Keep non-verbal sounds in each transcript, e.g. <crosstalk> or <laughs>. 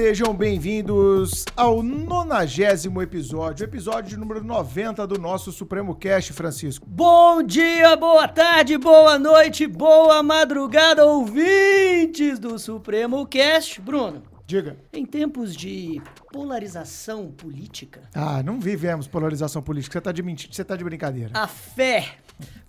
Sejam bem-vindos ao nonagésimo episódio, episódio número 90 do nosso Supremo Cast, Francisco. Bom dia, boa tarde, boa noite, boa madrugada, ouvintes do Supremo Cast. Bruno, Diga. em tempos de polarização política, Ah, não vivemos polarização política, você tá de mentira, você tá de brincadeira. a fé,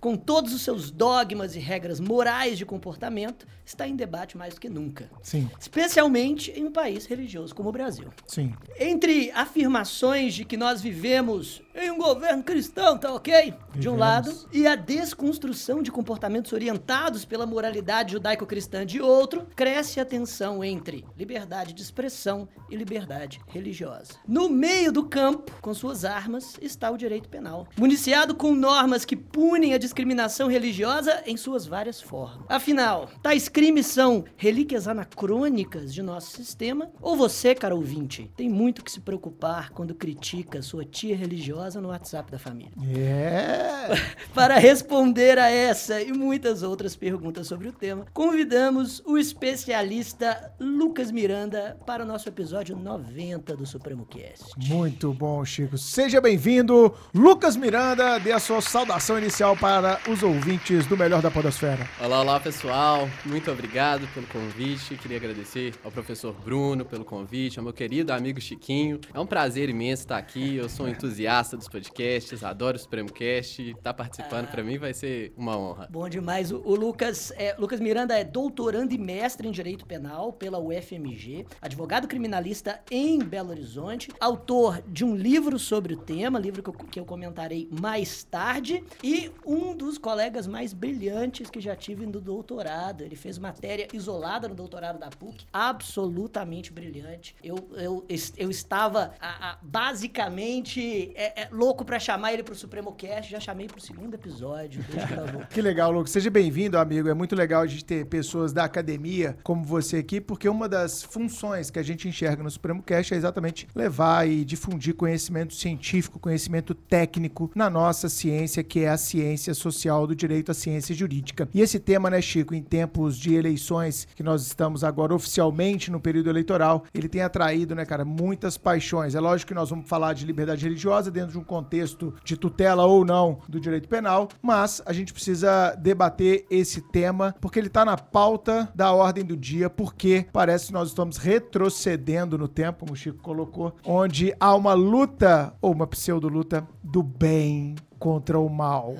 com todos os seus dogmas e regras morais de comportamento, está em debate mais do que nunca. Sim, Especialmente em um país religioso como o Brasil. sim. Entre afirmações de que nós vivemos em um governo cristão, tá ok? De um Vivemos. lado, e a desconstrução de comportamentos orientados pela moralidade judaico-cristã de outro, cresce a tensão entre liberdade de expressão e liberdade religiosa. No meio do campo, com suas armas, está o direito penal, municiado com normas que punem a discriminação religiosa em suas várias formas. Afinal, tais crimes são relíquias anacrônicas de nosso sistema? Ou você, cara ouvinte, tem muito que se preocupar quando critica sua tia religiosa no WhatsApp da família? É. <laughs> Para responder a essa e muitas outras perguntas sobre o tema, convidamos o especialista Lucas Miranda para o nosso episódio 90 do Supremo Cast. Muito bom, Chico. Seja bem-vindo, Lucas Miranda, dê a sua saudação inicial para os ouvintes do Melhor da Podosfera. Olá, olá pessoal, muito obrigado pelo convite. Queria agradecer ao professor Bruno pelo convite, ao meu querido amigo Chiquinho. É um prazer imenso estar aqui. Eu sou um <laughs> entusiasta dos podcasts, adoro o Supremo Cast. Estar participando para mim vai ser uma honra. Bom demais. O, o Lucas, é, Lucas Miranda é doutorando e mestre em Direito Penal pela UFMG, advogado criminalista em Belo Horizonte, autor de um livro sobre o tema, livro que eu, que eu comentarei mais tarde, e um dos colegas mais brilhantes que já tive no doutorado. Ele fez matéria isolada no doutorado da PUC, absolutamente brilhante. Eu, eu, eu estava a- a- basicamente é, é, louco pra chamar ele pro Supremo Cast, já chamei pro segundo episódio, <laughs> que legal, Lucas. Seja bem-vindo, amigo. É muito legal a gente ter pessoas da academia como você aqui, porque uma das funções que a gente enxerga no Supremo Cast é exatamente levar e difundir conhecimento científico, conhecimento técnico na nossa ciência, que é a ciência social do direito à ciência jurídica. E esse tema, né, Chico, em tempos de eleições, que nós estamos agora oficialmente no período eleitoral, ele tem atraído, né, cara, muitas paixões. É lógico que nós vamos falar de liberdade religiosa dentro de um contexto de tutela ou não do direito penal, mas a gente precisa debater esse tema porque ele tá na pauta da ordem do dia, porque parece que nós estamos retrocedendo no tempo, como o Chico colocou, onde há uma luta, ou uma pseudo-luta, do bem contra o mal.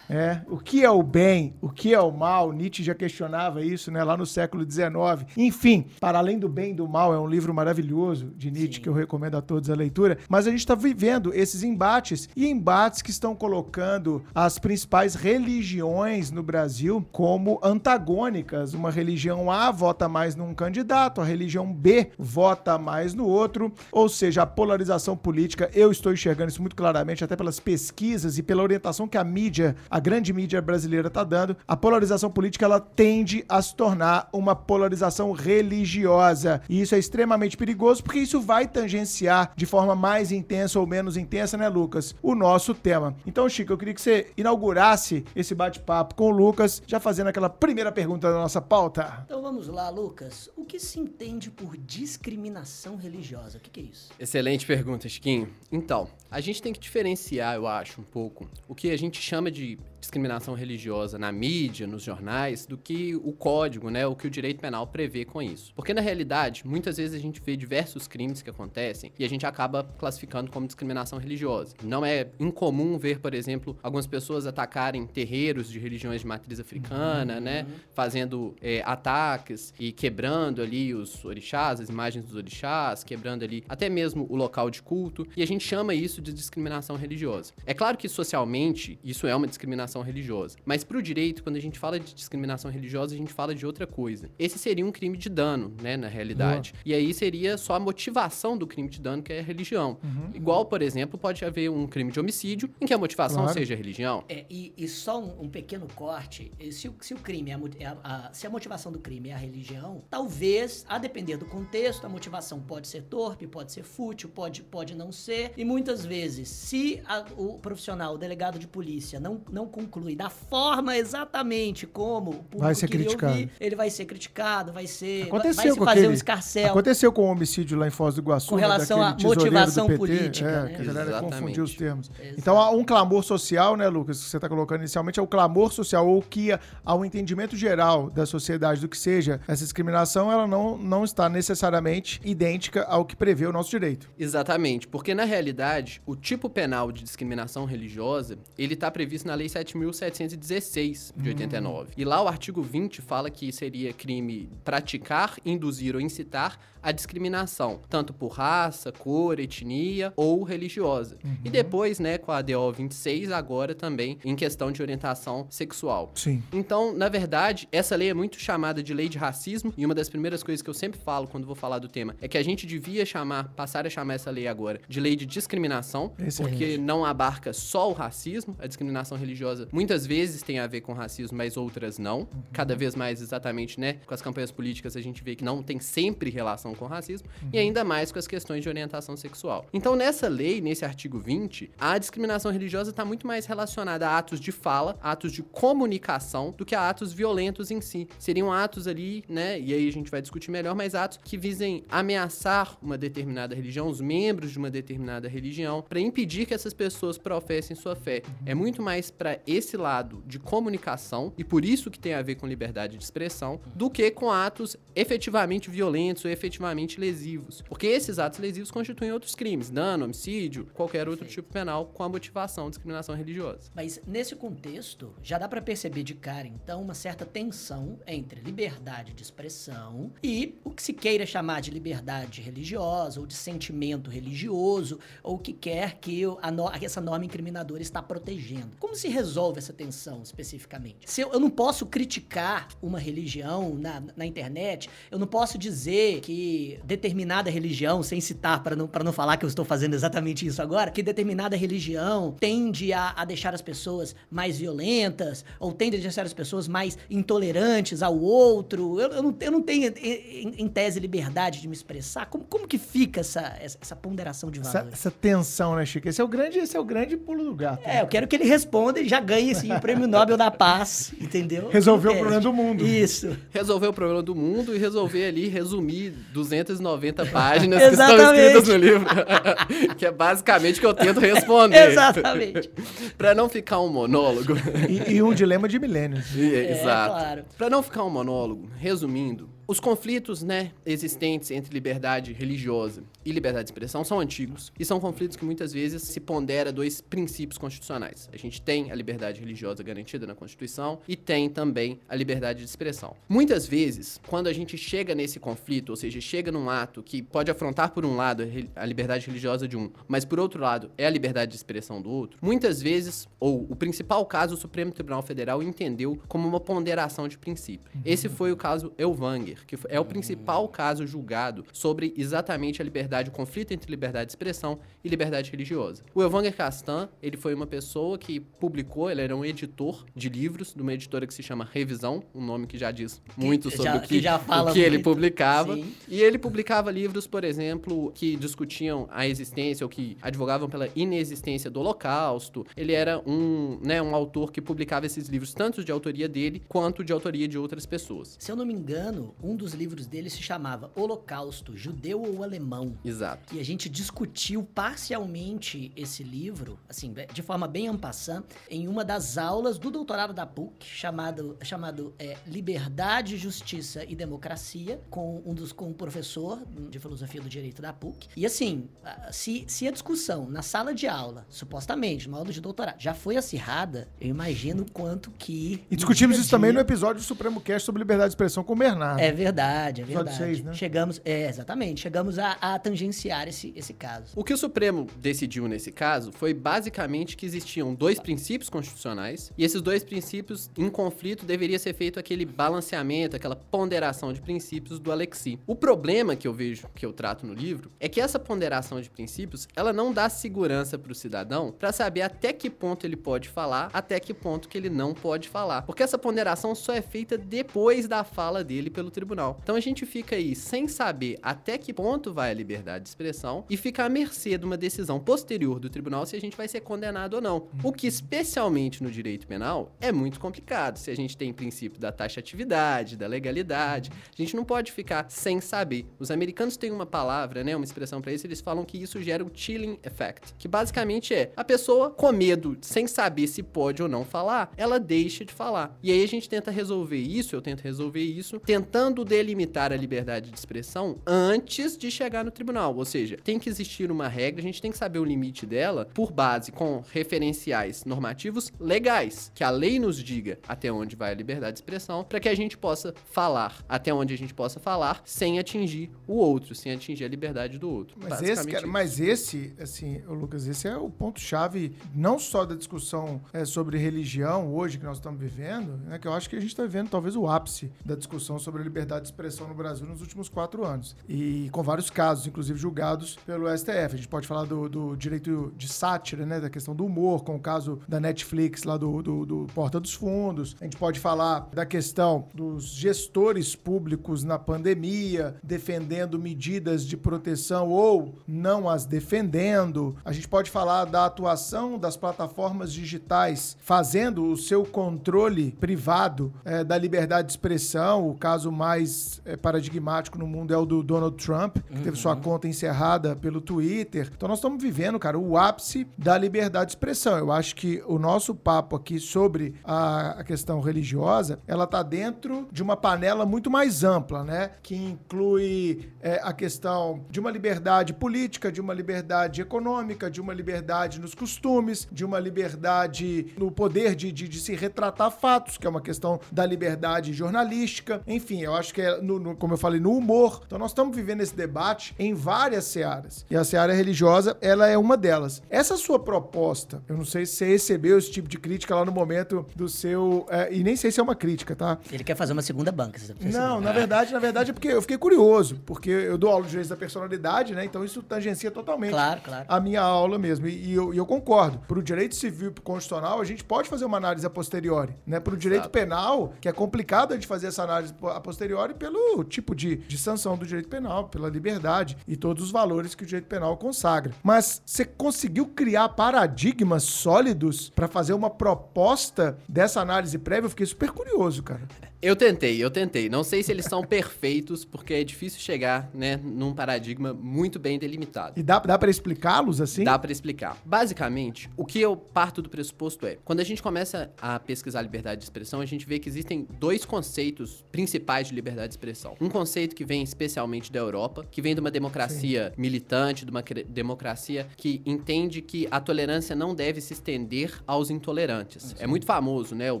É, o que é o bem, o que é o mal? Nietzsche já questionava isso, né, lá no século XIX. Enfim, para além do bem e do mal, é um livro maravilhoso de Nietzsche Sim. que eu recomendo a todos a leitura. Mas a gente está vivendo esses embates e embates que estão colocando as principais religiões no Brasil como antagônicas. Uma religião A vota mais num candidato, a religião B vota mais no outro. Ou seja, a polarização política, eu estou enxergando isso muito claramente, até pelas pesquisas e pela orientação que a mídia, a grande mídia brasileira está dando. A polarização política ela tende a se tornar uma polarização religiosa. E isso é extremamente perigoso porque isso vai tangenciar de forma mais intensa ou menos intensa, né, Lucas? O nosso tema. Então, Chico, eu queria que você inaugurasse esse bate-papo com o Lucas, já fazendo aquela primeira pergunta da nossa pauta. Então vamos lá, Lucas. O que se entende por discriminação religiosa? O que, que é isso? Excelente pergunta, Chiquinho. Então, a gente tem que diferenciar, eu acho, um pouco o que a gente chama de discriminação religiosa na mídia, nos jornais, do que o código, né, o que o direito penal prevê com isso. Porque na realidade, muitas vezes a gente vê diversos crimes que acontecem e a gente acaba classificando como discriminação religiosa. Não é incomum ver, por exemplo, algumas pessoas atacarem terreiros de religiões de matriz africana, né, fazendo é, ataques e quebrando ali os orixás, as imagens dos orixás, quebrando ali até mesmo o local de culto, e a gente chama isso de discriminação religiosa. É claro que socialmente isso é uma discriminação religiosa, mas para o direito, quando a gente fala de discriminação religiosa, a gente fala de outra coisa. Esse seria um crime de dano, né, na realidade. E aí seria só a motivação do crime de dano, que é a religião. Igual, por exemplo, pode haver um crime de homicídio em que a motivação Claro. seja a religião. É, e, e só um, um pequeno corte, e se o, se o crime, é a, é a- a- se a motivação do crime é a religião, talvez, a depender do contexto, a motivação pode ser torpe, pode ser fútil, pode, pode não ser, e muitas vezes, se a- o profissional, o delegado de polícia, não, não conclui da forma exatamente como o público Vai ser criticado. ouvir, ele vai ser criticado, vai ser Aconteceu vai se com fazer aquele- um escarcel. Aconteceu com o homicídio lá em Foz do Iguaçu. Com né, relação à motivação PT, política, É, né? que a galera Exatamente. confundiu os termos. Exato. Então, há um clamor social, né, Lucas, que você está colocando inicialmente, é o clamor social, ou que há um entendimento geral da sociedade do que seja essa discriminação, ela não, não está necessariamente idêntica ao que prevê o nosso direito. Exatamente, porque na realidade, o tipo penal de discriminação religiosa, ele está previsto na Lei 7.716 de 89. E lá o artigo 20 fala que seria crime praticar, induzir ou incitar a discriminação, tanto por raça, cor, etnia ou religiosa. E depois, né, com a DO 26, agora também em questão de orientação sexual. Sim. Então, na verdade, essa lei é muito chamada de lei de racismo, e uma das primeiras coisas que eu sempre falo quando vou falar do tema é que a gente devia chamar, passar a chamar essa lei agora de lei de discriminação, Excelente. porque não abarca só o racismo, a discriminação religiosa muitas vezes tem a ver com racismo, mas outras não. Cada vez mais exatamente, né, com as campanhas políticas a gente vê que não tem sempre relação com racismo, e ainda mais com as questões de orientação sexual. Então, nessa lei, nesse artigo 20, a discriminação religiosa está muito mais relacionada a atos de fala, atos de comunicação, do que a atos violentos em si. Seriam atos ali, né? E aí a gente vai discutir melhor, mas atos que visem ameaçar uma determinada religião, os membros de uma determinada religião, para impedir que essas pessoas professem sua fé. É muito mais para esse lado de comunicação, e por isso que tem a ver com liberdade de expressão, do que com atos efetivamente violentos ou efetivamente lesivos. Porque esses atos lesivos constituem outros crimes, dano, homicídio, qualquer outro tipo penal com a motivação discriminação religiosa. Mas nesse contexto, já dá pra perceber de cara, então, uma certa tensão entre liberdade de expressão e o que se queira chamar de liberdade religiosa ou de sentimento religioso, ou o que quer que a no- essa norma incriminadora está protegendo. Como se resolve essa tensão especificamente? Se eu, eu não posso criticar uma religião na, na internet, eu não posso dizer que determinada religião, sem citar para não, pra não falar que eu estou fazendo exatamente isso agora, que determinada religião tende a, a deixar as pessoas mais violentas, ou tende a deixar as pessoas mais intolerantes ao outro. Eu, eu não, eu não tenho, em, em tese, liberdade de me expressar. Como, como que fica essa, essa, essa ponderação de Essa, valores? essa tensão, né, Chico? Esse é o grande, esse é o grande pulo do gato. É, eu quero que ele responda e já ganhe assim, o Prêmio Nobel da Paz, entendeu? Resolveu o É, problema do mundo. Isso. resolver o problema do mundo e resolver ali resumir 290 páginas que estão escritas no livro. <laughs> que é basicamente o que eu tento responder. Exatamente. <laughs> Pra não ficar um monólogo. E, e um dilema de milênios. É, Exato. claro. Pra não ficar um monólogo, resumindo, os conflitos, né, existentes entre liberdade religiosa e liberdade de expressão são antigos e são conflitos que muitas vezes se pondera dois princípios constitucionais. A gente tem a liberdade religiosa garantida na Constituição e tem também a liberdade de expressão. Muitas vezes, quando a gente chega nesse conflito, ou seja, chega num ato que pode afrontar por um lado a liberdade religiosa de um, mas por outro lado é a liberdade de expressão do outro, muitas vezes, ou o principal caso, o Supremo Tribunal Federal entendeu como uma ponderação de princípio. Esse foi o caso Elvanger, que é o principal caso julgado sobre exatamente a liberdade, o conflito entre liberdade de expressão e liberdade religiosa. O Elvanger Castan, ele foi uma pessoa que publicou, ele era um editor de livros, de uma editora que se chama Revisão, um nome que já diz muito sobre já- o que, que o que ele publicava. Sim. E ele publicava livros, por exemplo, que discutiam a existência ou que advogavam pela inexistência do Holocausto. Ele era um, né, um autor que publicava esses livros tanto de autoria dele quanto de autoria de outras pessoas. Se eu não me engano, um dos livros dele se chamava Holocausto, Judeu ou Alemão. Exato. E a gente discutiu parcialmente esse livro, assim, de forma bem ampassã, em uma das aulas do doutorado da PUC, chamado, chamado é, Liberdade, Justiça e Democracia, com um dos com um professor de filosofia do direito da PUC. E assim, se, se a discussão na sala de aula, supostamente, numa aula de doutorado, já foi acirrada, eu imagino o quanto que. E discutimos no dia isso também no episódio do Supremo Cast sobre liberdade de expressão com o Bernardo. É verdade, é verdade. seis, né? Chegamos, é, exatamente, chegamos a, a tangenciar esse, esse caso. O que o Supremo decidiu nesse caso foi basicamente que existiam dois princípios constitucionais e esses dois princípios em conflito deveria ser feito aquele balanceamento, aquela ponderação de princípios do Alexi. O problema que eu vejo, que eu trato no livro, é que essa ponderação de princípios, ela não dá segurança para o cidadão para saber até que ponto ele pode falar, até que ponto que ele não pode falar. Porque essa ponderação só é feita depois da fala dele pelo tribunal. Tribunal. Então a gente fica aí sem saber até que ponto vai a liberdade de expressão e fica à mercê de uma decisão posterior do tribunal se a gente vai ser condenado ou não. O que, especialmente no direito penal, é muito complicado. Se a gente tem princípio da taxatividade, da legalidade, a gente não pode ficar sem saber. Os americanos têm uma palavra, né, uma expressão para isso, eles falam que isso gera o chilling effect, que basicamente é a pessoa com medo, sem saber se pode ou não falar, ela deixa de falar. E aí a gente tenta resolver isso, eu tento resolver isso, tentando delimitar a liberdade de expressão antes de chegar no tribunal. Ou seja, tem que existir uma regra, a gente tem que saber o limite dela por base com referenciais normativos legais, que a lei nos diga até onde vai a liberdade de expressão, para que a gente possa falar até onde a gente possa falar sem atingir o outro, sem atingir a liberdade do outro. Mas esse, cara, mas esse, assim, Lucas, esse é o ponto-chave não só da discussão é, sobre religião hoje que nós estamos vivendo, né, que eu acho que a gente está vivendo talvez o ápice da discussão sobre a liberdade de expressão no Brasil nos últimos quatro anos. E com vários casos, inclusive julgados pelo STF. A gente pode falar do, do direito de sátira, né, da questão do humor, com o caso da Netflix lá do, do, do Porta dos Fundos. A gente pode falar da questão dos gestores públicos na pandemia, defendendo medidas de proteção ou não as defendendo. A gente pode falar da atuação das plataformas digitais fazendo o seu controle privado é, da liberdade de expressão. O caso mais é, paradigmático no mundo é o do Donald Trump, que uhum. teve sua conta encerrada pelo Twitter. Então nós estamos vivendo, cara, o ápice da liberdade de expressão. Eu acho que o nosso papo aqui sobre a, a questão religiosa, ela tá dentro de uma panela muito mais ampla, né? Que inclui é, a questão de uma liberdade política, de uma liberdade econômica, de uma liberdade nos costumes, de uma liberdade no poder de, de, de se retratar fatos, que é uma questão da liberdade jornalística. Enfim, eu acho que é, no, no, como eu falei, no humor. Então nós estamos vivendo esse debate em várias searas. E a seara religiosa, ela é uma delas. Essa sua proposta, eu não sei se você recebeu esse tipo de crítica lá no momento do seu. É, e nem sei se é uma crítica, tá? Ele quer fazer uma segunda banca. Não, na verdade, na verdade é porque eu fiquei curioso, porque eu dou aula de direitos da personalidade, né? Então isso tangencia totalmente claro, claro. a minha aula mesmo. E, e, eu, e eu, concordo. Para o direito civil e constitucional, a gente pode fazer uma análise a posteriori. Né? Para o direito penal, que é complicado a gente fazer essa análise a posteriori pelo tipo de, de sanção do direito penal, pela liberdade e todos os valores que o direito penal consagra. Mas você conseguiu criar paradigmas sólidos para fazer uma proposta dessa análise prévia? Eu fiquei super curioso, cara. Eu tentei, eu tentei. Não sei se eles são perfeitos, porque é difícil chegar, né, num paradigma muito bem delimitado. E dá, dá para explicá-los assim? Dá para explicar. Basicamente, o que eu parto do pressuposto é, quando a gente começa a pesquisar liberdade de expressão, a gente vê que existem dois conceitos principais de liberdade de expressão. Um conceito que vem especialmente da Europa, que vem de uma democracia Sim. militante, de uma democracia que entende que a tolerância não deve se estender aos intolerantes. Sim. É muito famoso, né, o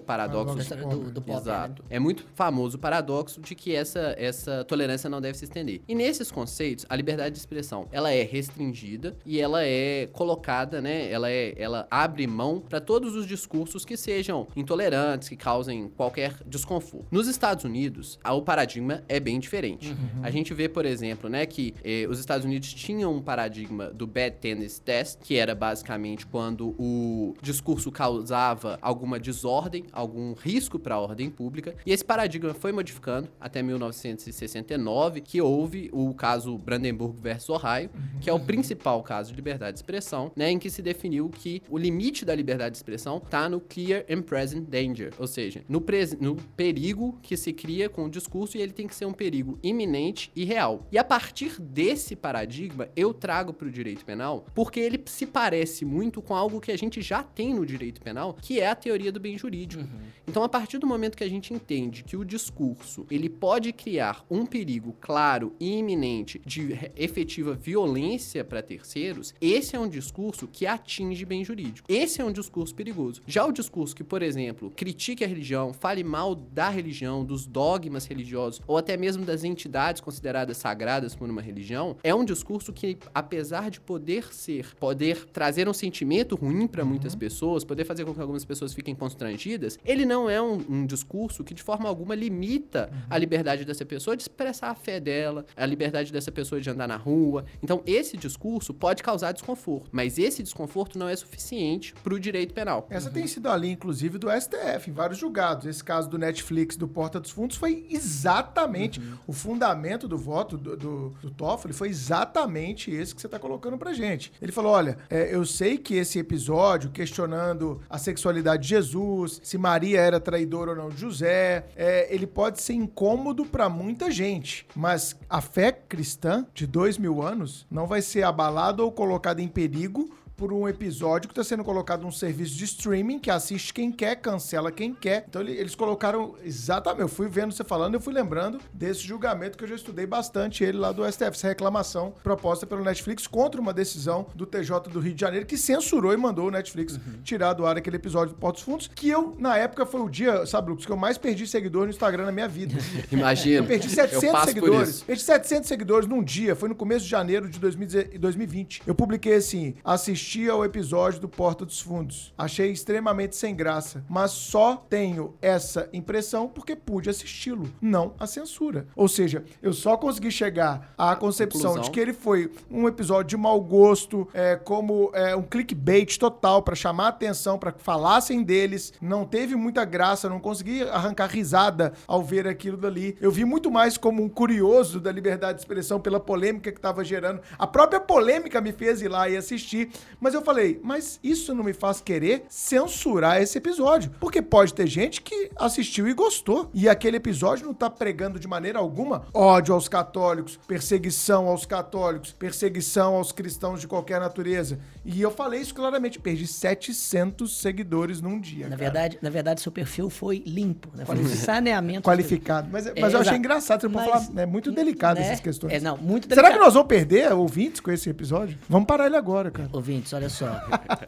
paradoxo do, do, do Exato. Né? É muito famoso o paradoxo de que essa, essa tolerância não deve se estender. E nesses conceitos, a liberdade de expressão, ela é restringida e ela é colocada, né? Ela, é, ela abre mão para todos os discursos que sejam intolerantes, que causem qualquer desconforto. Nos Estados Unidos, o paradigma é bem diferente. Uhum. A gente vê, por exemplo, né, que eh, os Estados Unidos tinham um paradigma do Bad Tennis Test, que era basicamente quando o discurso causava alguma desordem, algum risco para a ordem pública, e esse paradigma foi modificando até 1969, que houve o caso Brandenburg versus Ohio, que é o principal caso de liberdade de expressão, né, em que se definiu que o limite da liberdade de expressão está no clear and present danger, ou seja, no, no perigo que se cria com o discurso e ele tem que ser um perigo iminente e real. E a partir desse paradigma, eu trago para o direito penal, porque ele se parece muito com algo que a gente já tem no direito penal, que é a teoria do bem jurídico. Uhum. Então, a partir do momento que a gente entende entende que o discurso ele pode criar um perigo claro e iminente de efetiva violência para terceiros, esse é um discurso que atinge bem jurídico. Esse é um discurso perigoso. Já o discurso que, por exemplo, critique a religião, fale mal da religião, dos dogmas religiosos ou até mesmo das entidades consideradas sagradas por uma religião, é um discurso que, apesar de poder ser, poder trazer um sentimento ruim para muitas uhum. pessoas, poder fazer com que algumas pessoas fiquem constrangidas, ele não é um, um discurso que de forma forma alguma limita a liberdade dessa pessoa de expressar a fé dela, a liberdade dessa pessoa de andar na rua. Então, esse discurso pode causar desconforto, mas esse desconforto não é suficiente para o direito penal. Essa tem sido a linha, inclusive, do STF, em vários julgados. Esse caso do Netflix, do Porta dos Fundos, foi exatamente o fundamento do voto do, do, do Toffoli, foi exatamente esse que você está colocando pra gente. Ele falou: olha, é, eu sei que esse episódio questionando a sexualidade de Jesus, se Maria era traidora ou não de José, é, ele pode ser incômodo para muita gente, mas a fé cristã de dois mil anos não vai ser abalada ou colocada em perigo por um episódio que está sendo colocado num serviço de streaming que assiste quem quer, cancela quem quer. Então ele- eles colocaram exatamente. Eu fui vendo você falando, eu fui lembrando desse julgamento que eu já estudei bastante ele lá do STF, essa reclamação proposta pelo Netflix contra uma decisão do TJ do Rio de Janeiro que censurou e mandou o Netflix tirar do ar aquele episódio do Portos Fundos, que eu, na época, foi o dia, sabe, Lucas, que eu mais perdi seguidor no Instagram na minha vida. <laughs> Imagina. Eu perdi eu 700 passo por seguidores. Perdi 700 seguidores num dia. Foi no começo de janeiro de 2010 2020. Eu publiquei assim: assisti ao episódio do Porta dos Fundos. Achei extremamente sem graça. Mas só tenho essa impressão porque pude assisti-lo, não a censura. Ou seja, eu só consegui chegar à concepção conclusão. de que ele foi um episódio de mau gosto, é, como é, um clickbait total pra chamar a atenção, pra que falassem deles. Não teve muita graça, não consegui arrancar risada ao ver aquilo dali. Eu vi muito mais como um curioso da liberdade de expressão pela polêmica que tava gerando. A própria polêmica me fez ir lá e assistir. Mas eu falei, mas isso não me faz querer censurar esse episódio. Porque pode ter gente que assistiu e gostou. E aquele episódio não tá pregando de maneira alguma ódio aos católicos, perseguição aos católicos, perseguição aos cristãos de qualquer natureza. E eu falei isso claramente. Perdi 700 seguidores num dia. Na cara. verdade, na verdade, seu perfil foi limpo, né? Foi um saneamento. Qualificado. Mas, mas eu achei exato. engraçado. Você pode Mas, falar. É muito delicado né? essas questões. É, não, muito Será que delicado. nós vamos perder ouvintes com esse episódio? Vamos parar ele agora, cara. Ouvintes, olha só.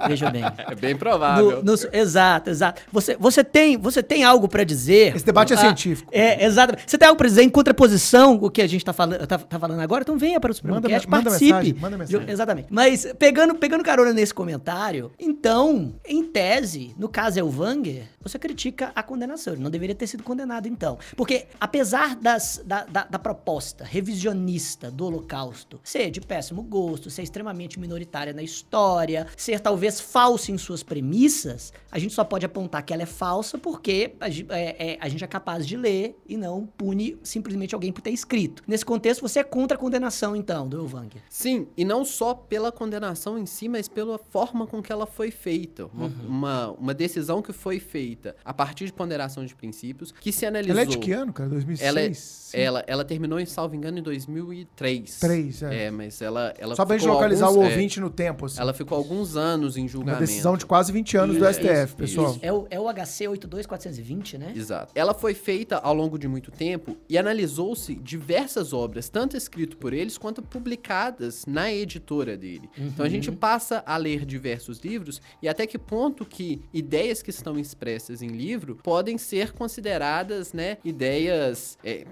Veja bem. <laughs> É bem provável. No- no- exato, exato. Você, você, tem, você tem algo pra dizer? Esse debate é Ah, científico. É, exato. Você tem algo pra dizer em contraposição com o que a gente tá falando, tá, tá falando agora? Então venha para o Supremo Manda- Cast, manda participe. mensagem, manda mensagem. De- exatamente. Mas pegando, pegando carona nesse comentário, então, em tese, no caso Elvanger, você critica a condenação. Ele não deveria ter sido condenado, então. Porque, apesar das, da, da, da proposta revisionista do Holocausto ser de péssimo gosto, ser extremamente minoritária na história, ser talvez falsa em suas premissas, a gente só pode apontar que ela é falsa porque a, é- é- a gente é capaz de ler e não pune simplesmente alguém por ter escrito. Nesse contexto, você é contra a condenação, então, do Elvanger. Sim, e não só pela condenação em si, mas pela forma com que ela foi feita. Uma, Uhum. uma, uma decisão que foi feita a partir de ponderação de princípios, que se analisou. Ela é de que ano, cara? 2006? Ela, é- ela, ela terminou, em salvo engano, em 2003. Três, é. É, mas ela, ela Só pra gente localizar alguns- o é, ouvinte no tempo, assim. ela ficou alguns anos em Uma julgamento. decisão de quase 20 anos do Isso, STF, isso, pessoal. isso. É o, é o HC 82420, né? Exato. Ela foi feita ao longo de muito tempo e analisou-se diversas obras, tanto escritas por eles quanto publicadas na editora dele. Então a gente passa a ler diversos livros e até que ponto que ideias que estão expressas em livro podem ser consideradas, né, ideias, é,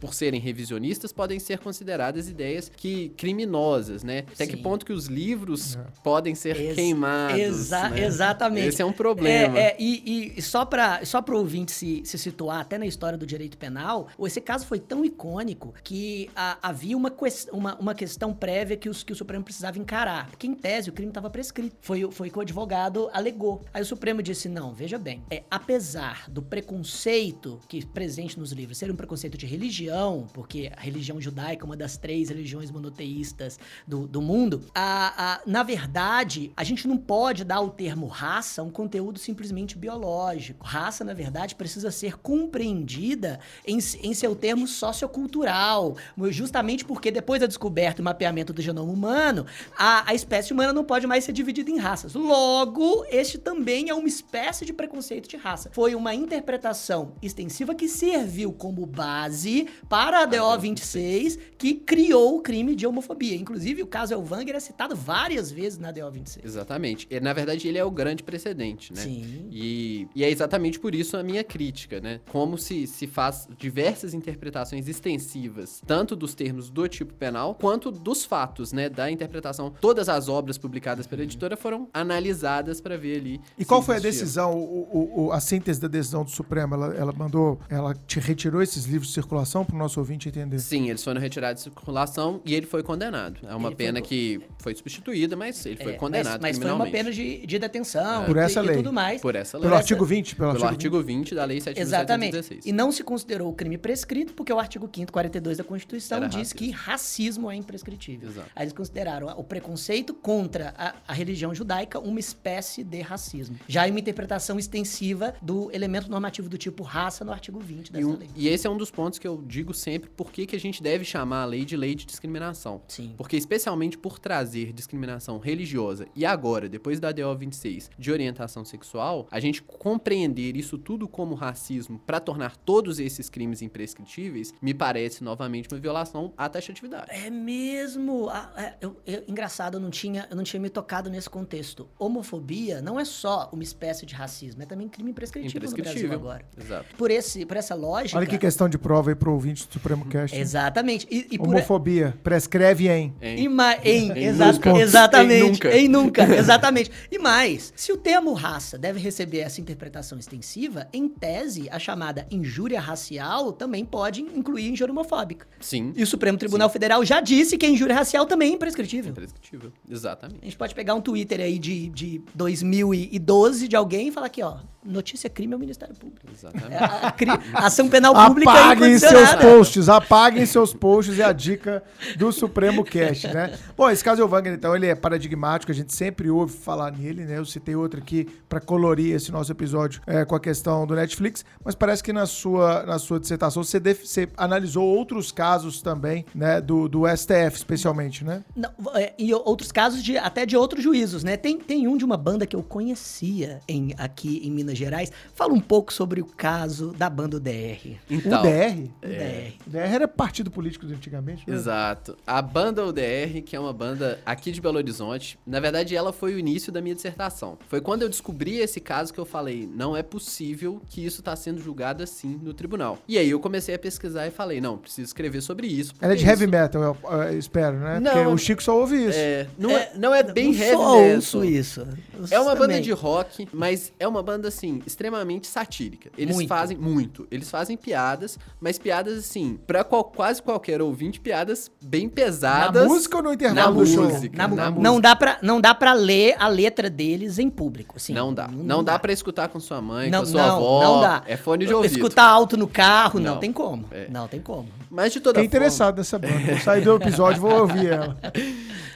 por serem revisionistas, podem ser consideradas ideias que criminosas, né? Até que Sim. ponto que os livros podem ser Ex- queimados. exa- né? Exatamente. Esse é um problema. É, é, e, e só para só o ouvinte se, se situar até na história do direito penal, esse caso foi tão icônico que a- havia uma, uma, uma questão prévia que, os, que o Supremo precisava encarar. Porque, em tese, o crime estava prescrito. Foi, foi o que o advogado alegou. Aí o Supremo disse: não, veja bem, é, apesar do preconceito que presente nos livros ser um preconceito de religião, porque a religião judaica é uma das três religiões monoteístas do, do mundo, a, a- na verdade, a gente não pode dar ao termo raça um conteúdo simplesmente biológico. Raça, na verdade, precisa ser compreendida em, em seu termo sociocultural, justamente porque depois da descoberta e mapeamento do genoma humano, a, a espécie humana não pode mais ser dividida em raças. Logo, este também é uma espécie de preconceito de raça. Foi uma interpretação extensiva que serviu como base para a DO 26, que criou o crime de homofobia. Inclusive, o caso Elvanger é citado várias vezes na DO 26. Exatamente. E, na verdade, ele é o grande precedente, né? Sim. E, e é exatamente por isso a minha crítica, né? Como se, se faz diversas interpretações extensivas, tanto dos termos do tipo penal, quanto dos fatos, né? Da interpretação. Todas as obras publicadas pela editora foram analisadas para ver ali. E qual foi a decisão? O, o- o- a síntese da decisão do Supremo? Ela, ela mandou, ela te retirou esses livros de circulação para o nosso ouvinte entender? Sim, eles foram retirados de circulação e ele foi condenado. É uma Ele foi pena co- que foi substituída, mas ele foi É, condenado mas, mas foi uma pena de, de detenção Por e- essa e, lei. tudo mais. Por essa lei. Pelo essa- artigo 20? Pelo, Pelo artigo, artigo 20 da Lei 7.716. Exatamente. E não se considerou o crime prescrito, porque o artigo 5º 42 da Constituição Era diz racismo. que racismo é imprescritível. Exato. Aí eles consideraram o preconceito contra a, a religião judaica uma espécie de racismo. Já em uma interpretação extensiva do elemento normativo do tipo raça no artigo 20 E, dessa um- lei. e esse é um dos pontos que eu digo sempre por que que a gente deve chamar a lei de lei de discriminação. Sim. Porque especialmente por trazer discriminação religiosa e agora, depois da DO 26, de orientação sexual, a gente compreender isso tudo como racismo para tornar todos esses crimes imprescritíveis, me parece novamente uma violação à taxatividade. É mesmo. Ah, é, eu- eu- engraçado, eu não, tinha, eu não tinha me tocado nesse contexto. Homofobia não é só uma espécie de racismo, é também crime imprescritível, no Brasil agora. Exato. Por, esse, por essa lógica. Olha que questão de prova aí pro ouvinte do Supremo Cast. Exatamente. E, e por, Homofobia. Prescreve em. E ma- em, Em exa- exatamente. Em nunca. Em nunca, <laughs> exatamente. E mais, se o termo raça deve receber essa interpretação extensiva, em tese, a chamada injúria racial também pode incluir injúria homofóbica. Sim. E o Supremo Tribunal Federal já disse que a injúria racial também é imprescritível. Imprescritível. Exatamente. A gente pode pegar um Twitter aí de, de 2012 de alguém e falar aqui, ó, notícia crime ao Ministério Público. Exatamente. <laughs> A, a a ação penal pública é Apaguem seus incondicionada. posts, apaguem seus posts, é a dica do Supremo Cast, né? Bom, esse caso Wagner, então, ele é paradigmático, a gente sempre ouve falar nele, né? Eu citei outro aqui pra colorir esse nosso episódio é, com a questão do Netflix, mas parece que na sua, na sua dissertação você, def- você analisou outros casos também, né? Do, do STF, especialmente, né? Não, é, e outros casos de até de outros juízos, né? Tem, tem um de uma banda que eu conhecia em, aqui em Minas Gerais. Fala um pouco sobre o caso da banda UDR. Então, o DR. UDR. O DR era partido político de antigamente, né? Exato. A banda UDR, que é uma banda aqui de Belo Horizonte, na verdade ela foi o início da minha dissertação. Foi quando eu descobri esse caso que eu falei, não é possível que isso tá sendo julgado assim no tribunal. E aí eu comecei a pesquisar e falei, não, preciso escrever sobre isso. Ela é de porque heavy isso- metal, eu, eu espero, né? Não, Porque o Chico só ouve isso. É, não é, não é bem não heavy só metal. ouço isso. Eu É uma banda também. de rock, mas é uma banda, assim, extremamente satírica. Eles Muito. fazem muito. Eles fazem piadas, mas piadas, assim, pra qual- quase qualquer ouvinte, piadas bem pesadas. Na música ou no intervalo Na do show? música. Na na não, música. dá pra, não dá pra ler a letra deles em público. Assim. Não dá. Não, dá pra escutar com sua mãe, Não, com sua não, avó. não dá. É fone de ouvido. Escutar alto no carro, não, Não. tem como. É. Não tem como. Mas de toda Fiquei forma... interessado nessa banda. Vou sair do episódio, vou ouvir ela. <laughs>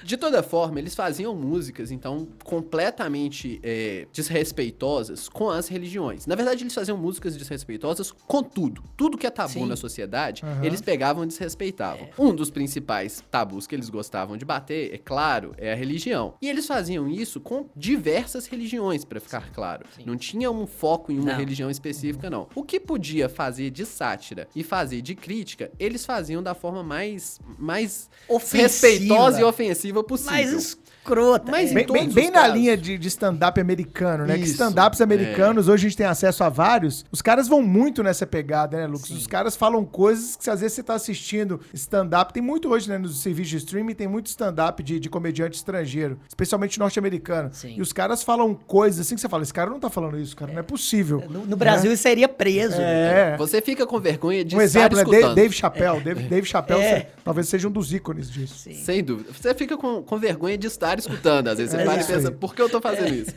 De toda forma, eles faziam músicas, então, completamente é, desrespeitosas com as religiões. Na verdade, eles faziam músicas desrespeitosas com tudo. Tudo que é tabu Sim. na sociedade, Aham. eles pegavam e desrespeitavam. Um dos principais tabus que eles gostavam de bater, é claro, é a religião. E eles faziam isso com diversas religiões, pra ficar claro. Sim. Não tinha um foco em uma Não. religião específica, não. O que podia fazer de sátira e fazer de crítica, eles faziam da forma mais, mais Ofensiva. respeitosa e ofensiva possível. Mais escrota. Mas é. Bem, bem, bem na linha de, de stand-up americano, né? Que Isso, stand-ups americanos, hoje a gente tem acesso a vários. Os caras vão muito nessa pegada, né, Lucas? Sim. Os caras falam coisas que às vezes você tá assistindo stand-up. Tem muito hoje, né, nos serviços de streaming, tem muito stand-up de, de comediante estrangeiro, especialmente norte-americano. E os caras falam coisas assim que você fala: esse cara não tá falando isso, cara, não é possível. No, no Brasil isso seria preso. É. Você fica com vergonha de Um estar exemplo é Dave, escutando. Dave Chappelle. Dave, Dave Chappelle É. talvez seja um dos ícones disso. Sim. Sem dúvida. Você fica com, com vergonha de estar escutando. Às vezes você É para e pensa, por que eu tô fazendo isso?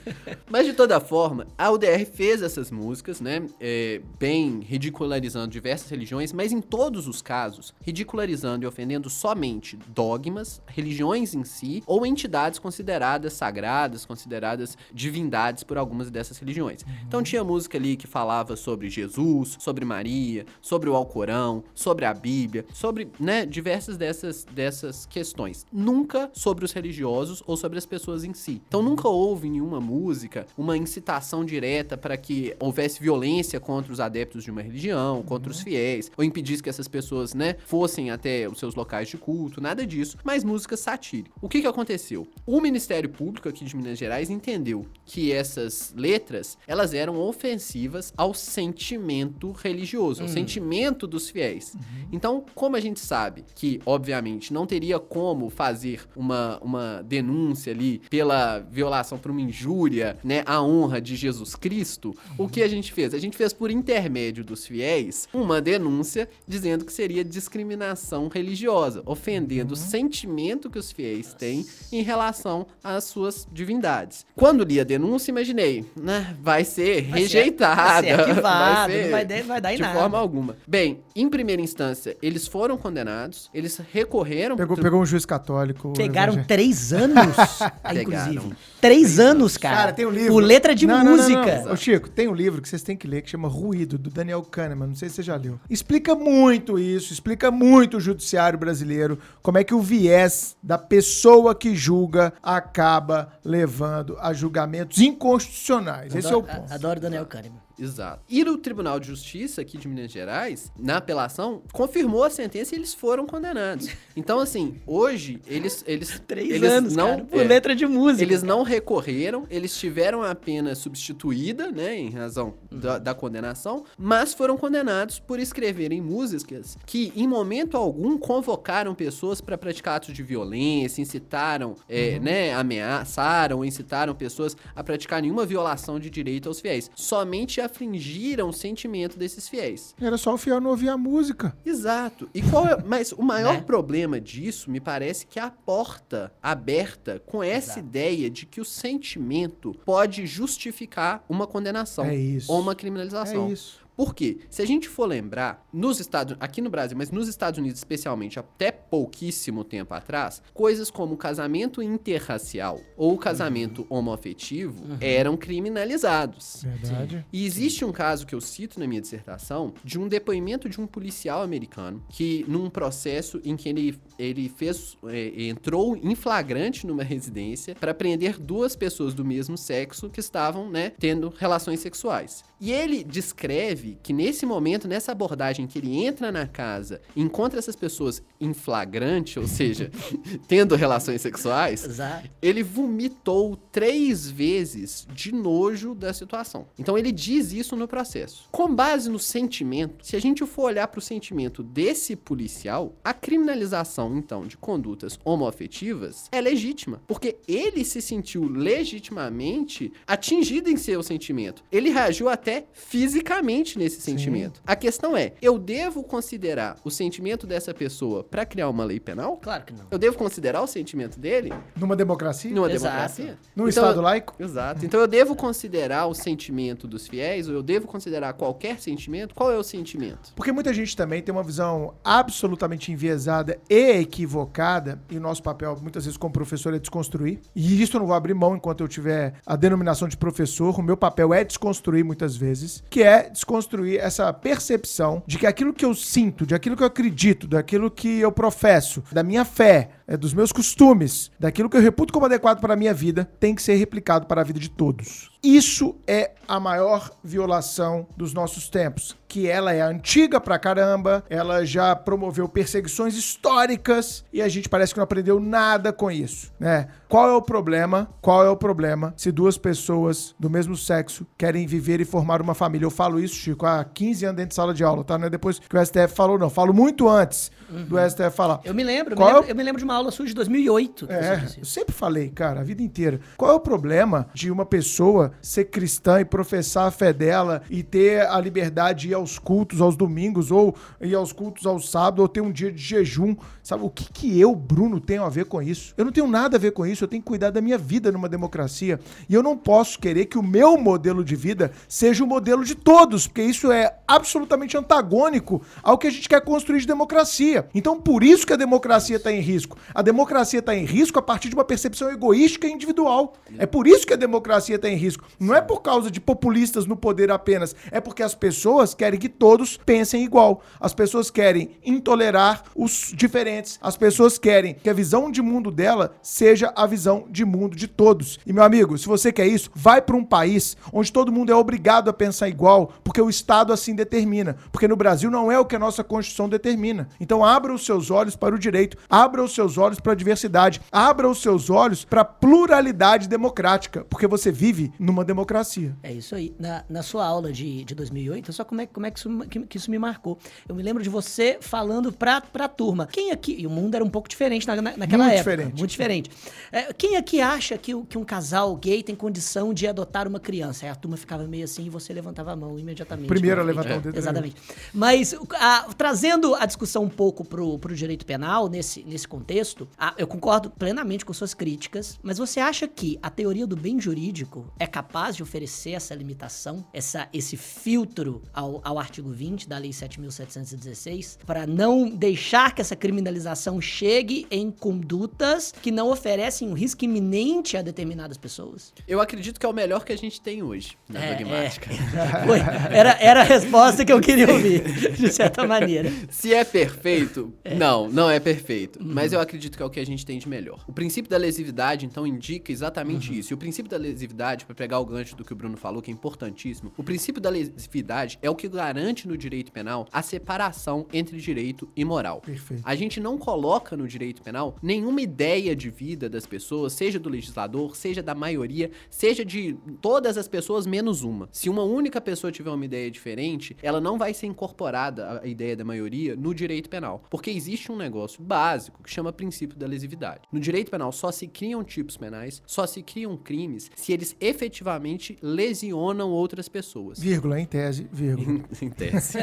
Mas de toda forma, a UDR fez essas músicas, né? é, bem ridicularizando diversas religiões, mas em todos os casos, ridicularizando e ofendendo somente dogmas, religiões em si, ou entidades consideradas sagradas, consideradas divindades por algumas dessas religiões. Então tinha música ali que falava sobre Jesus, sobre Maria, sobre o Alcorão, sobre a Bíblia, sobre, né, diversas dessas, dessas questões. Nunca sobre os religiosos ou sobre as pessoas em si. Então nunca houve em nenhuma música uma incitação direta para que houvesse violência contra os adeptos de uma religião, contra os fiéis, ou impedisse que essas pessoas, né, fossem até os seus locais de culto, nada disso, mas música satírica. O que que aconteceu? O Ministério Público aqui de Minas Gerais entendeu que essas letras, elas eram ofensivas ao sentimento religioso, ao sentimento dos fiéis. Então, como a gente sabe que, obviamente, não teria como fazer uma uma, uma denúncia ali pela violação por uma injúria, né, à honra de Jesus Cristo, o que a gente fez? A gente fez por intermédio dos fiéis uma denúncia dizendo que seria discriminação religiosa, ofendendo o sentimento que os fiéis têm em relação às suas divindades. Quando li a denúncia, imaginei, né, vai ser Vai ser- rejeitada. vai ser <laughs> arquivado, ser não vai dar- vai dar em de nada. forma alguma. Bem, em primeira instância, eles foram condenados, eles recorreram Pegou, pro- pegou um juiz católico. Pegaram evangélico. três anos, <laughs> Pegaram. inclusive. Três anos, cara. Cara, tem um livro. Por letra de Não, não, não, música. não. Ô, Chico, tem um livro que vocês têm que ler que chama Ruído, do Daniel Kahneman. Não sei se você já leu. Explica muito isso, explica muito o judiciário brasileiro, como é que o viés da pessoa que julga acaba levando a julgamentos inconstitucionais. Esse é o Adoro, ponto. adoro Daniel Kahneman. Exato. E o Tribunal de Justiça aqui de Minas Gerais, na apelação, confirmou a sentença e eles foram condenados. Então, assim, hoje, eles. eles <laughs> Três eles anos, não, cara, por é, letra de música. Eles não recorreram, eles tiveram a pena substituída, né, em razão da, da condenação, mas foram condenados por escreverem músicas que, em momento algum, convocaram pessoas para praticar atos de violência, incitaram, é, né, ameaçaram, incitaram pessoas a praticar nenhuma violação de direito aos fiéis. Somente afligiram o sentimento desses fiéis. Era só o fiel não ouvir a música. Exato. E qual é, mas o maior Né? problema disso, me parece que é a porta aberta com essa Exato. ideia de que o sentimento pode justificar uma condenação É isso. ou uma criminalização. É isso. Por quê? Se a gente for lembrar, nos Estados aqui no Brasil, mas nos Estados Unidos especialmente, até pouquíssimo tempo atrás, coisas como casamento interracial ou casamento homoafetivo eram criminalizados. Verdade. E existe um caso que eu cito na minha dissertação de um depoimento de um policial americano que, num processo em que ele, ele fez, é, entrou em flagrante numa <laughs> residência para prender duas pessoas do mesmo sexo que estavam, né, tendo relações sexuais. E ele descreve que nesse momento, nessa abordagem que ele entra na casa, e encontra essas pessoas em flagrante, ou seja, <laughs> tendo relações sexuais, Exato. ele vomitou três vezes de nojo da situação. Então ele diz isso no processo. Com base no sentimento, se a gente for olhar para o sentimento desse policial, a criminalização então de condutas homoafetivas é legítima, porque ele se sentiu legitimamente atingido em seu sentimento. Ele reagiu até fisicamente nesse sentimento. A questão é, eu devo considerar o sentimento dessa pessoa para criar uma lei penal? Claro que não. Eu devo considerar o sentimento dele Numa democracia? numa Exato. democracia? Num Então, Estado laico? Exato. Então eu devo considerar o sentimento dos fiéis, ou eu devo considerar qualquer sentimento? Qual é o sentimento? Porque muita gente também tem uma visão absolutamente enviesada e equivocada, e o nosso papel, muitas vezes, como professor, é desconstruir. E isso eu não vou abrir mão enquanto eu tiver a denominação de professor. O meu papel é desconstruir muitas vezes, que é desconstruir essa percepção de que aquilo que eu sinto, de aquilo que eu acredito, daquilo que eu professo, da minha fé, é, dos meus costumes, daquilo que eu reputo como adequado para a minha vida, tem que ser replicado para a vida de todos. Isso é a maior violação dos nossos tempos, que ela é antiga pra caramba, ela já promoveu perseguições históricas e a gente parece que não aprendeu nada com isso, né? Qual é o problema? Qual é o problema se duas pessoas do mesmo sexo querem viver e formar uma família? Eu falo isso, Chico, há 15 anos dentro de sala de aula, tá? Não é depois que o STF falou, não. Falo muito antes do STF falar. Eu me lembro, me Qual é o- lembro, eu me lembro de uma aula sua de 2008. que você É, eu sempre falei, cara, a vida inteira. Qual é o problema de uma pessoa ser cristã e professar a fé dela e ter a liberdade de ir aos cultos aos domingos ou ir aos cultos aos sábados ou ter um dia de jejum? Sabe o que que eu, Bruno, tenho a ver com isso? Eu não tenho nada a ver com isso, eu tenho que cuidar da minha vida numa democracia. E eu não posso querer que o meu modelo de vida seja o modelo de todos, porque isso é absolutamente antagônico ao que a gente quer construir de democracia. Então, por isso que a democracia está em risco. A democracia está em risco a partir de uma percepção egoística e individual. É por isso que a democracia está em risco. Não é por causa de populistas no poder apenas. É porque as pessoas querem que todos pensem igual. As pessoas querem intolerar os diferentes. As pessoas querem que a visão de mundo dela seja a visão de mundo de todos. E, meu amigo, se você quer isso, vai para um país onde todo mundo é obrigado a pensar igual, porque o Estado assim determina. Porque no Brasil não é o que a nossa Constituição determina. Então abra os seus olhos para o direito, abra os seus olhos para a diversidade, abra os seus olhos para a pluralidade democrática, porque você vive numa democracia. É isso aí. Na, na sua aula de, de 2008, só como é, como é que, isso, que, que isso me marcou. Eu me lembro de você falando pra, pra turma. Quem aqui. E o mundo era um pouco diferente na, na, naquela Muito época. diferente. Muito diferente. É, quem aqui acha que, que um casal gay tem condição de adotar uma criança? Aí a turma ficava meio assim e você levantava a mão imediatamente. Primeiro a levantar o dedo. Exatamente. Mas a- trazendo a discussão um pouco pro, pro direito penal, nesse, nesse contexto, a- eu concordo plenamente com suas críticas, mas você acha que a teoria do bem jurídico é capaz de oferecer essa limitação, essa, esse filtro ao, ao artigo 20 da Lei 7.716, para não deixar que essa criminalização chegue em condutas que não oferecem um risco iminente a determinadas pessoas? Eu acredito que é o melhor que a gente tem hoje na É, dogmática. é. <laughs> Foi. Era, era a resposta que eu queria ouvir, de certa maneira. Se é perfeito, não, não é perfeito. Mas eu acredito que é o que a gente tem de melhor. O princípio da lesividade, então, indica exatamente isso. E o princípio da lesividade, para pegar o gancho do que o Bruno falou, que é importantíssimo, o princípio da lesividade é o que garante no direito penal a separação entre direito e moral. Perfeito. A gente não coloca no direito penal nenhuma ideia de vida das pessoas, seja do legislador, seja da maioria, seja de todas as pessoas menos uma. Se uma única pessoa tiver uma ideia diferente, ela não vai ser incorporada a ideia da maioria no direito penal, porque existe um negócio básico que chama princípio da lesividade. No direito penal só se criam tipos penais, só se criam crimes se eles efetivamente lesionam outras pessoas. Vírgula, em tese, vírgula. <laughs> Em tese.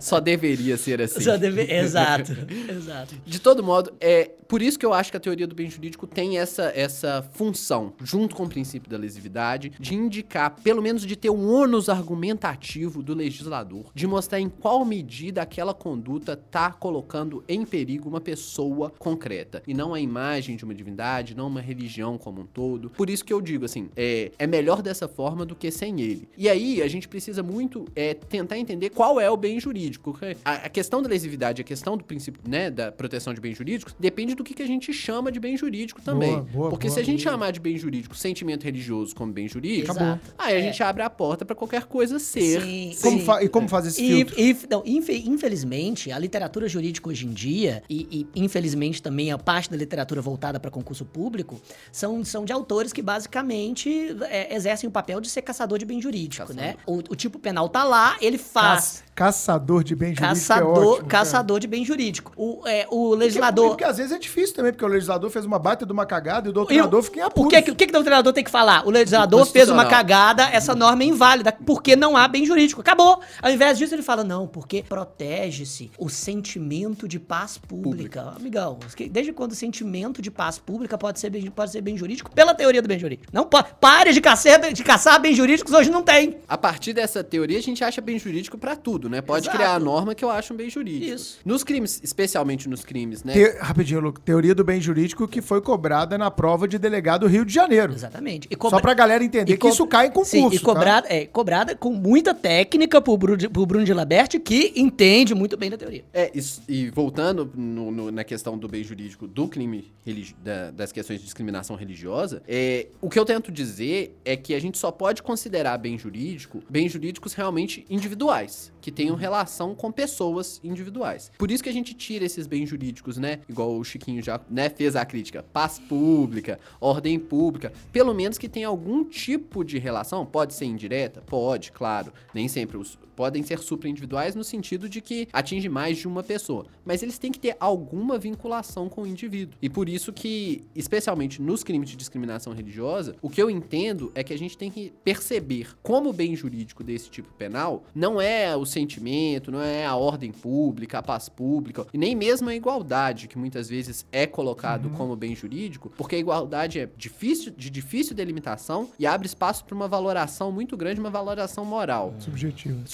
Só deveria ser assim. Só deve- Exato, exato. De todo modo, é por isso que eu acho que a teoria do bem jurídico tem essa, essa função, junto com o princípio da lesividade, de indicar, pelo menos de ter um ônus argumentativo do legislador, de mostrar em qual medida aquela conduta tá colocando em perigo uma pessoa concreta, e não a imagem de uma divindade, não uma religião como um todo. Por isso que eu digo assim, é, é melhor dessa forma do que sem ele. E aí, a gente precisa muito é, tentar entender qual é o bem jurídico. A, a questão da lesividade, a questão do princípio, né, da proteção de bens jurídicos, depende do que, que a gente chama de bem jurídico também. Boa, boa, Porque boa. se a gente chamar de bem jurídico sentimento religioso como bem jurídico, Acabou. aí a gente abre a porta pra qualquer coisa ser. Sim, Como sim. fa- e como faz esse E, filtro? e- não, infe- infelizmente, a literatura jurídica hoje em dia, e, e, infelizmente também a parte da literatura voltada para concurso público, são, são de autores que basicamente é, exercem o papel de ser caçador de bem jurídico, Caçador. né? O, o tipo penal tá lá, ele faz. Caça- caçador de bem jurídico é Caçador, ótimo, cara. caçador de bem jurídico. O, é, o Porque, legislador. porque às vezes é difícil também, porque o legislador fez uma baita de uma cagada e o doutrinador fica em o apuros. que, que- o que, que o treinador tem que falar? O legislador fez uma cagada, essa norma é inválida, porque não há bem jurídico. Acabou. Ao invés disso, ele fala, não, porque protege-se o sentimento de paz pública. Amigão, desde quando o sentimento de paz pública pode ser bem, pode ser bem jurídico? Pela teoria do bem jurídico. Não pode. Pare de caçar, de caçar bem jurídicos, hoje não tem. A partir dessa teoria, a gente acha bem jurídico pra tudo, né? Pode Exato. criar a norma que eu acho um bem jurídico. Isso. Nos crimes, especialmente nos crimes, né? Te- Rapidinho. Teoria do bem jurídico que foi cobrada na prova de delegado Rio de Janeiro. Exatamente. E Só cobra- pra galera entender E que co- isso cai em concurso. Sim, e tá? cobrada, é, cobrada com muita técnica pro Bruno, de- pro Bruno de Laberti, que entende muito bem da teoria. É, isso- e voltando no- no- na questão do bem jurídico do crime, religi- da- das questões de discriminação religiosa, é, o que eu tento dizer é que a gente só pode considerar bem jurídico bens jurídicos realmente individuais, que tenham relação com pessoas individuais. Por isso que a gente tira esses bens jurídicos, né? Igual o Chiquinho já né, fez a crítica, paz pública, ordem pública, pelo menos que tenha algum tipo de relação, pode ser indireta? Pode, claro, nem sempre os podem ser supra-individuais no sentido de que atinge mais de uma pessoa, mas eles têm que ter alguma vinculação com o indivíduo. E por isso que, especialmente nos crimes de discriminação religiosa, o que eu entendo é que a gente tem que perceber como o bem jurídico desse tipo penal não é o sentimento, não é a ordem pública, a paz pública, e nem mesmo a igualdade, que muitas vezes é colocado como bem jurídico, porque a igualdade é difícil, de difícil delimitação e abre espaço para uma valoração muito grande, uma valoração moral Subjetivo. subjetiva.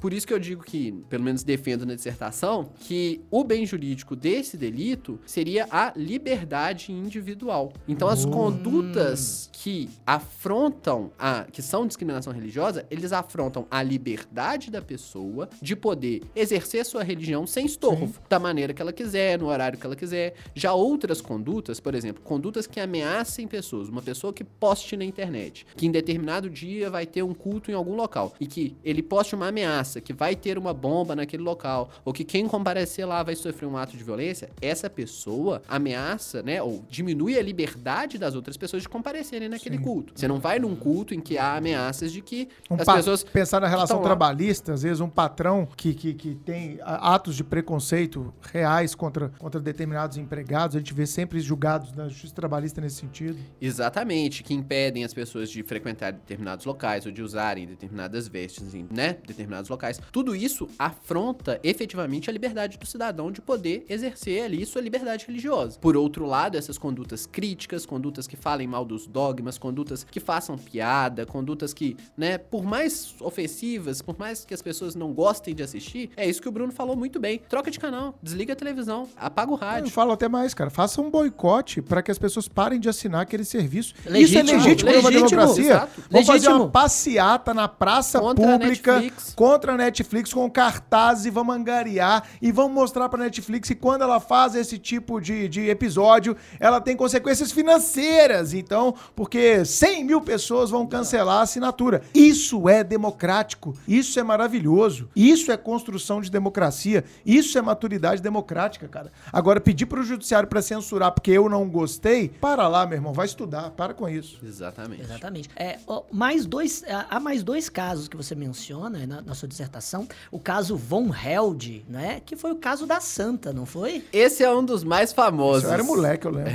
Por isso que eu digo que, pelo menos defendo na dissertação, que o bem jurídico desse delito seria a liberdade individual. Então as condutas que afrontam a que são discriminação religiosa, eles afrontam a liberdade da pessoa de poder exercer sua religião sem estorvo, da maneira que ela quiser, no horário que ela quiser. Já outras condutas, por exemplo, condutas que ameacem pessoas, uma pessoa que poste na internet, que em determinado dia vai ter um culto em algum local e que ele poste uma ameaça que vai ter uma bomba naquele local ou que quem comparecer lá vai sofrer um ato de violência, essa pessoa ameaça, né, ou diminui a liberdade das outras pessoas de comparecerem naquele Sim. culto. Você não vai num culto em que há ameaças de que Um as pessoas Pensar na relação trabalhista, às vezes um patrão que, que, que tem atos de preconceito reais contra, contra determinados empregados, a gente vê sempre julgados na justiça trabalhista nesse sentido. Exatamente, que impedem as pessoas de frequentar determinados locais ou de usarem determinadas vestes em né, determinados locais. Tudo isso afronta efetivamente a liberdade do cidadão de poder exercer ali sua liberdade religiosa. Por outro lado, essas condutas críticas, condutas que falem mal dos dogmas, condutas que façam piada, condutas que, né, por mais ofensivas, por mais que as pessoas não gostem de assistir, é isso que o Bruno falou muito bem. Troca de canal, desliga a televisão, apaga o Eu rádio. falo até mais, cara. Faça um boicote para que as pessoas parem de assinar aquele serviço. Isso é Legítimo, legítimo numa legítimo. democracia. Exato. Vamos fazer Legítimo. uma passeata na praça Contra pública Netflix. contra a Netflix com cartazes e vamos angariar e vamos mostrar pra Netflix que quando ela faz esse tipo de, de episódio, ela tem consequências financeiras. Então, porque 100 mil pessoas vão cancelar a assinatura. Isso é democrático. Isso é maravilhoso. Isso é construção de democracia. Isso é maturidade democrática, cara. Agora, pedir pro judiciário pra censurar porque eu não gostei, para lá, meu irmão. Vai estudar. Para com isso. Exatamente. Exatamente. É, ó, mais dois, há mais dois casos que você menciona na, na sua dissertação. O caso Von Held, né? Que foi o caso da Santa, não foi? Esse é um dos mais famosos. Eu era moleque, eu lembro.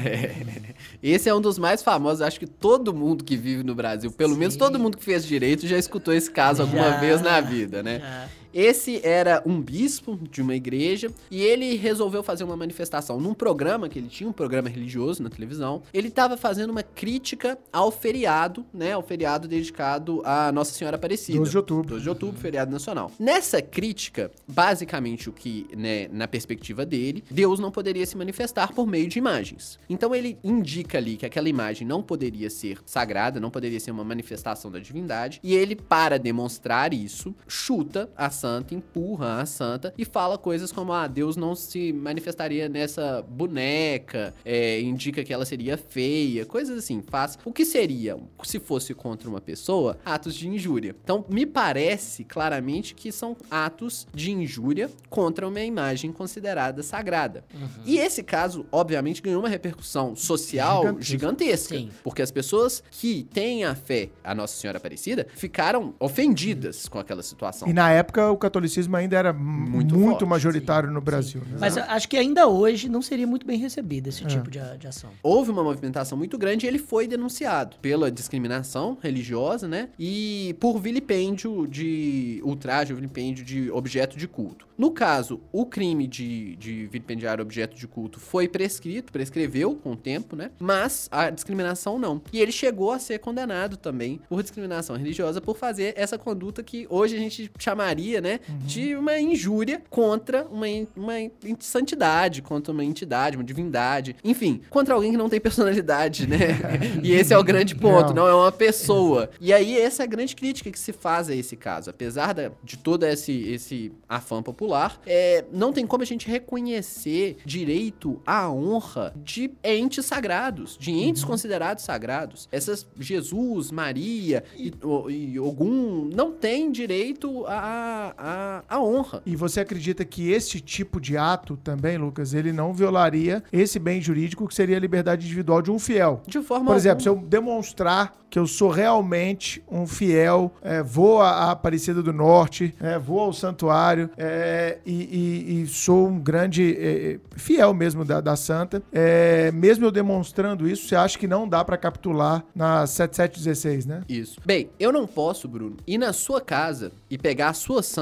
Esse é um dos mais famosos. Acho que todo mundo que vive no Brasil, pelo Sim. menos todo mundo que fez direito, já escutou esse caso alguma Já, vez na vida, né? já. Esse era um bispo de uma igreja e ele resolveu fazer uma manifestação num programa que ele tinha, um programa religioso na televisão. Ele estava fazendo uma crítica ao feriado, né? Ao feriado dedicado a Nossa Senhora Aparecida. 12 de outubro. 12 de outubro, feriado nacional. Nessa crítica, basicamente o que, né, na perspectiva dele, Deus não poderia se manifestar por meio de imagens. Então ele indica ali que aquela imagem não poderia ser sagrada, não poderia ser uma manifestação da divindade, e ele, para demonstrar isso, chuta a santa, empurra a santa e fala coisas como: ah, Deus não se manifestaria nessa boneca, é, indica que ela seria feia, coisas assim. Faz o que seria, se fosse contra uma pessoa, atos de injúria. Então, me parece claramente que são atos de injúria contra uma imagem considerada sagrada. E esse caso, obviamente, ganhou uma repercussão social Gigantesca. gigantesca. Sim. Porque as pessoas que têm a fé a Nossa Senhora Aparecida ficaram ofendidas com aquela situação. E na época o catolicismo ainda era muito, Muito forte, majoritário no Brasil. né? Mas acho que ainda hoje não seria muito bem recebido esse tipo de, de ação. Houve uma movimentação muito grande e ele foi denunciado pela discriminação religiosa, né? E por vilipêndio de ultraje, vilipêndio de objeto de culto. No caso, o crime de, de vilipendiar objeto de culto foi prescrito, prescreveu com o tempo, né? Mas a discriminação não. E ele chegou a ser condenado também por discriminação religiosa por fazer essa conduta que hoje a gente chamaria, né, de uma injúria contra uma, uma santidade, contra uma entidade, uma divindade, enfim, contra alguém que não tem personalidade, né? <laughs> e esse é o grande ponto, Não. não, é uma pessoa. E aí essa é a grande crítica que se faz a esse caso, apesar da- de todo esse, esse afã popular, é, não tem como a gente reconhecer direito à honra de entes sagrados, de entes considerados sagrados. Essas Jesus, Maria e, o- e Ogum não têm direito à a, a, honra. E você acredita que esse tipo de ato também, Lucas, ele não violaria esse bem jurídico que seria a liberdade individual de um fiel? De forma Por exemplo, se alguma. eu demonstrar que eu sou realmente um fiel, é, vou à Aparecida do Norte, é, vou ao santuário é, e, e- e sou um grande é, fiel mesmo da, da Santa, é, mesmo eu demonstrando isso, você acha que não dá pra capitular na 7716, né? Isso. Bem, eu não posso, Bruno, ir na sua casa e pegar a sua santa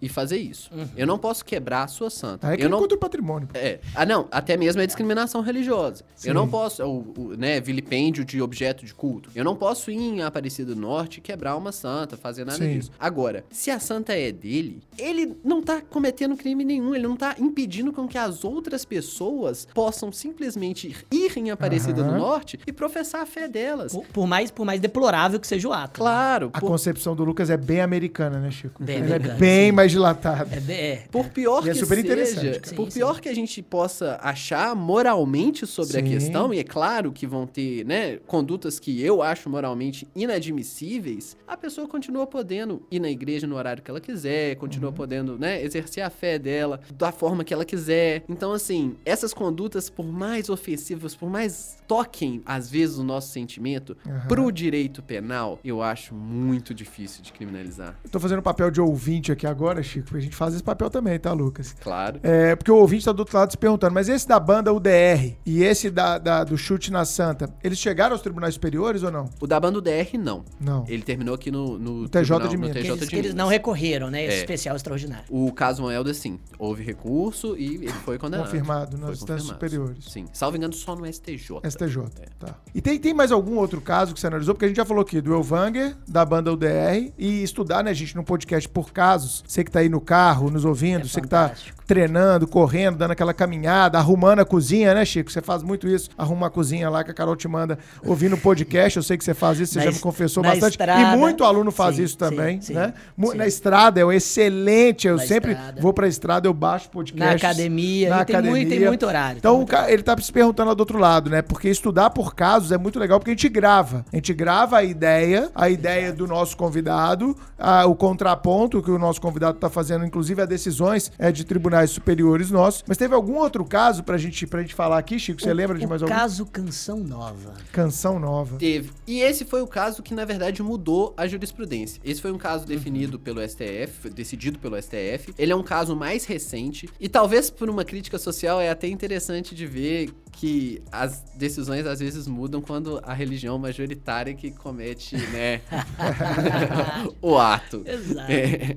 e fazer isso. Eu não posso quebrar a sua santa. Aí é que eu não contra o patrimônio. É. Ah, não. Até mesmo é discriminação religiosa. Sim. Eu não posso, o, o, né, vilipêndio de objeto de culto. Eu não posso ir em Aparecida do Norte e quebrar uma santa, fazer nada Sim. disso. Agora, se a santa é dele, ele não tá cometendo crime nenhum, ele não tá impedindo com que as outras pessoas possam simplesmente ir em Aparecida Aham. do Norte e professar a fé delas. Por, por mais, por mais deplorável que seja o ato. né? Claro, A por, concepção do Lucas é bem americana, né, Chico? Bem Ela americana, é bem sim. mais dilatada. É, é. por pior E é que super seja, interessante, cara. por Sim, pior sim. que a gente possa achar moralmente sobre a Sim. questão, e é claro que vão ter, né, condutas que eu acho moralmente inadmissíveis, a pessoa continua podendo ir na igreja no horário que ela quiser, Uhum. continua podendo, né, exercer a fé dela da forma que ela quiser. Então, assim, essas condutas, por mais ofensivas, por mais toquem, às vezes, o nosso sentimento, Aham. pro direito penal, eu acho muito difícil de criminalizar. Eu tô fazendo papel de ouvinte aqui agora, Chico, porque a gente faz esse papel também, tá, Lucas? Claro. É, porque o ouvinte tá do outro lado se perguntando, mas esse da banda UDR e esse da, da- do chute na Santa, eles chegaram aos tribunais superiores ou não? O da banda DR, não. Não. Ele terminou aqui no, no, TJ tribunal- de no Minas. TJ eles, de eles Minas. não recorreram, né? Esse É. especial extraordinário. O caso Moelda, sim. Houve recurso e ele foi condenado. Confirmado nas instâncias superiores. Sim. Salvo engano, só no STJ. STJ, É. tá. E tem, tem mais algum outro caso que você analisou? Porque a gente já falou aqui do Elvanger, da banda UDR, e estudar, né, gente, num podcast por casos. Você que tá aí no carro, nos ouvindo, É você que tá fantástico. Treinando, correndo, dando aquela caminhada, arrumando a cozinha, né, Chico? Você faz muito isso, arruma a cozinha lá que a Carol te manda ouvindo o podcast. Eu sei que você faz isso, você Na já me es- confessou bastante. estrada. e muito aluno faz Sim, isso também, sim, né? sim. Na estrada é excelente. Eu Na sempre estrada. vou pra estrada, eu baixo podcast. Na academia, na e tem muito- tem muito horário, Então, muito ca- ele tá se perguntando lá do outro lado, né? Porque estudar por casos é muito legal, porque a gente grava. A gente grava a ideia, a ideia do nosso convidado, a- o contraponto que o nosso convidado tá fazendo, inclusive a decisões é, de tribunais superiores nossos. Mas teve algum outro caso pra gente, pra gente falar aqui, Chico? Você O- lembra de mais algum? caso Canção Nova. Canção nova. Teve. E esse foi o caso que, na verdade, mudou a jurisprudência. Esse foi um caso definido pelo STF, decidido pelo STF. Ele é um caso mais recente. E talvez por uma crítica social é até interessante de ver que as decisões às vezes mudam quando a religião majoritária que comete, né, <laughs> <laughs> o ato. Exato. É.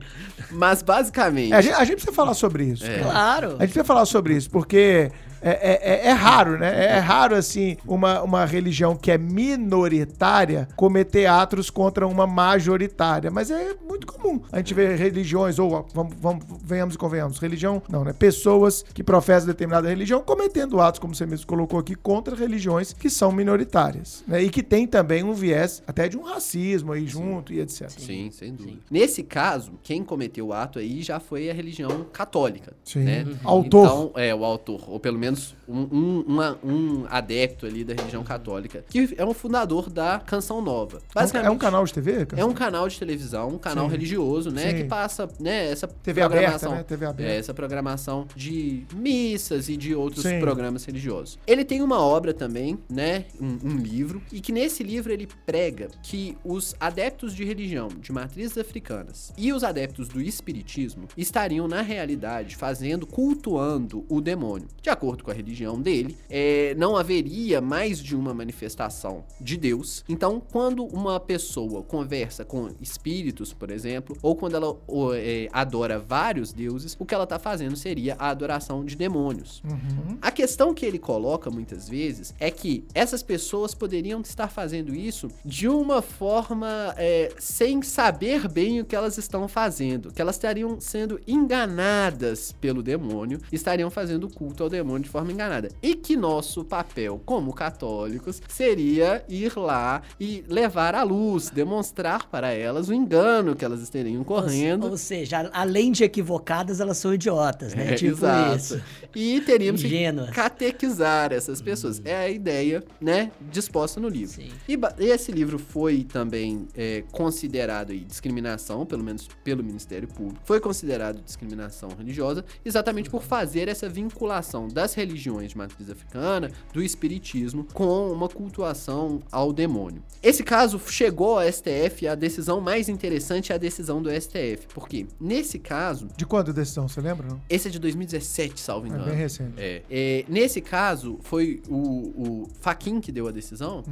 Mas basicamente. É, a, gente, a gente precisa falar sobre isso. É. Claro. A gente precisa falar sobre isso, porque é, é- é- é raro, né? É raro, assim, uma, uma religião que é minoritária cometer atos contra uma majoritária. Mas é muito comum a gente ver religiões, ou vamos, vamos, venhamos e convenhamos, religião, não, né? Pessoas que professam determinada religião cometendo atos, como você mesmo colocou aqui, contra religiões que são minoritárias, né? E que tem também um viés até de um racismo aí junto e etc. Sim, sem dúvida. Sim. Nesse caso, quem cometeu o ato aí já foi a religião católica. Sim. Né? Autor. Então, é, o autor, ou pelo menos um, um, uma- um adepto ali da religião católica, que é um fundador da Canção Nova. É um canal de TV? É um canal de televisão, um canal Sim. religioso, né? Sim. Que passa, né, essa TV aberta, programação. né? TV aberta. É, essa programação de missas e de outros Sim. programas religiosos. Ele tem uma obra também, né? Um, um livro, e que nesse livro ele prega que os adeptos de religião de matrizes africanas e os adeptos do espiritismo estariam, na realidade, fazendo, cultuando o demônio. De acordo com a religião dele, é, não haveria mais de uma manifestação de Deus. Então, quando uma pessoa conversa com espíritos, por exemplo, ou quando ela o, é, adora vários deuses, o que ela está fazendo seria a adoração de demônios. Uhum. A questão que ele coloca muitas vezes é que essas pessoas poderiam estar fazendo isso de uma forma é, sem saber bem o que elas estão fazendo, que elas estariam sendo enganadas pelo demônio, estariam fazendo culto ao demônio de forma enganada. E que nosso papel como católicos seria ir lá e levar à luz, demonstrar para elas o engano que elas estariam correndo. Ou, ou seja, além de equivocadas, elas são idiotas, né? É, tipo exato. isso. E teríamos que Ingênuas. catequizar essas pessoas. É a ideia, né, disposta no livro. Sim. E esse livro foi também é, considerado aí, discriminação, pelo menos pelo Ministério Público. Foi considerado discriminação religiosa, exatamente por fazer essa vinculação das religiões de matriz africana, do espiritismo, com uma cultuação ao demônio. Esse caso chegou ao STF, a decisão mais interessante é a decisão do STF. Por quê? Nesse caso, De quando a decisão, você lembra? Não? esse é de 2017, salvo É engano. bem recente. É. É, nesse caso, foi o, o Faquin que deu a decisão.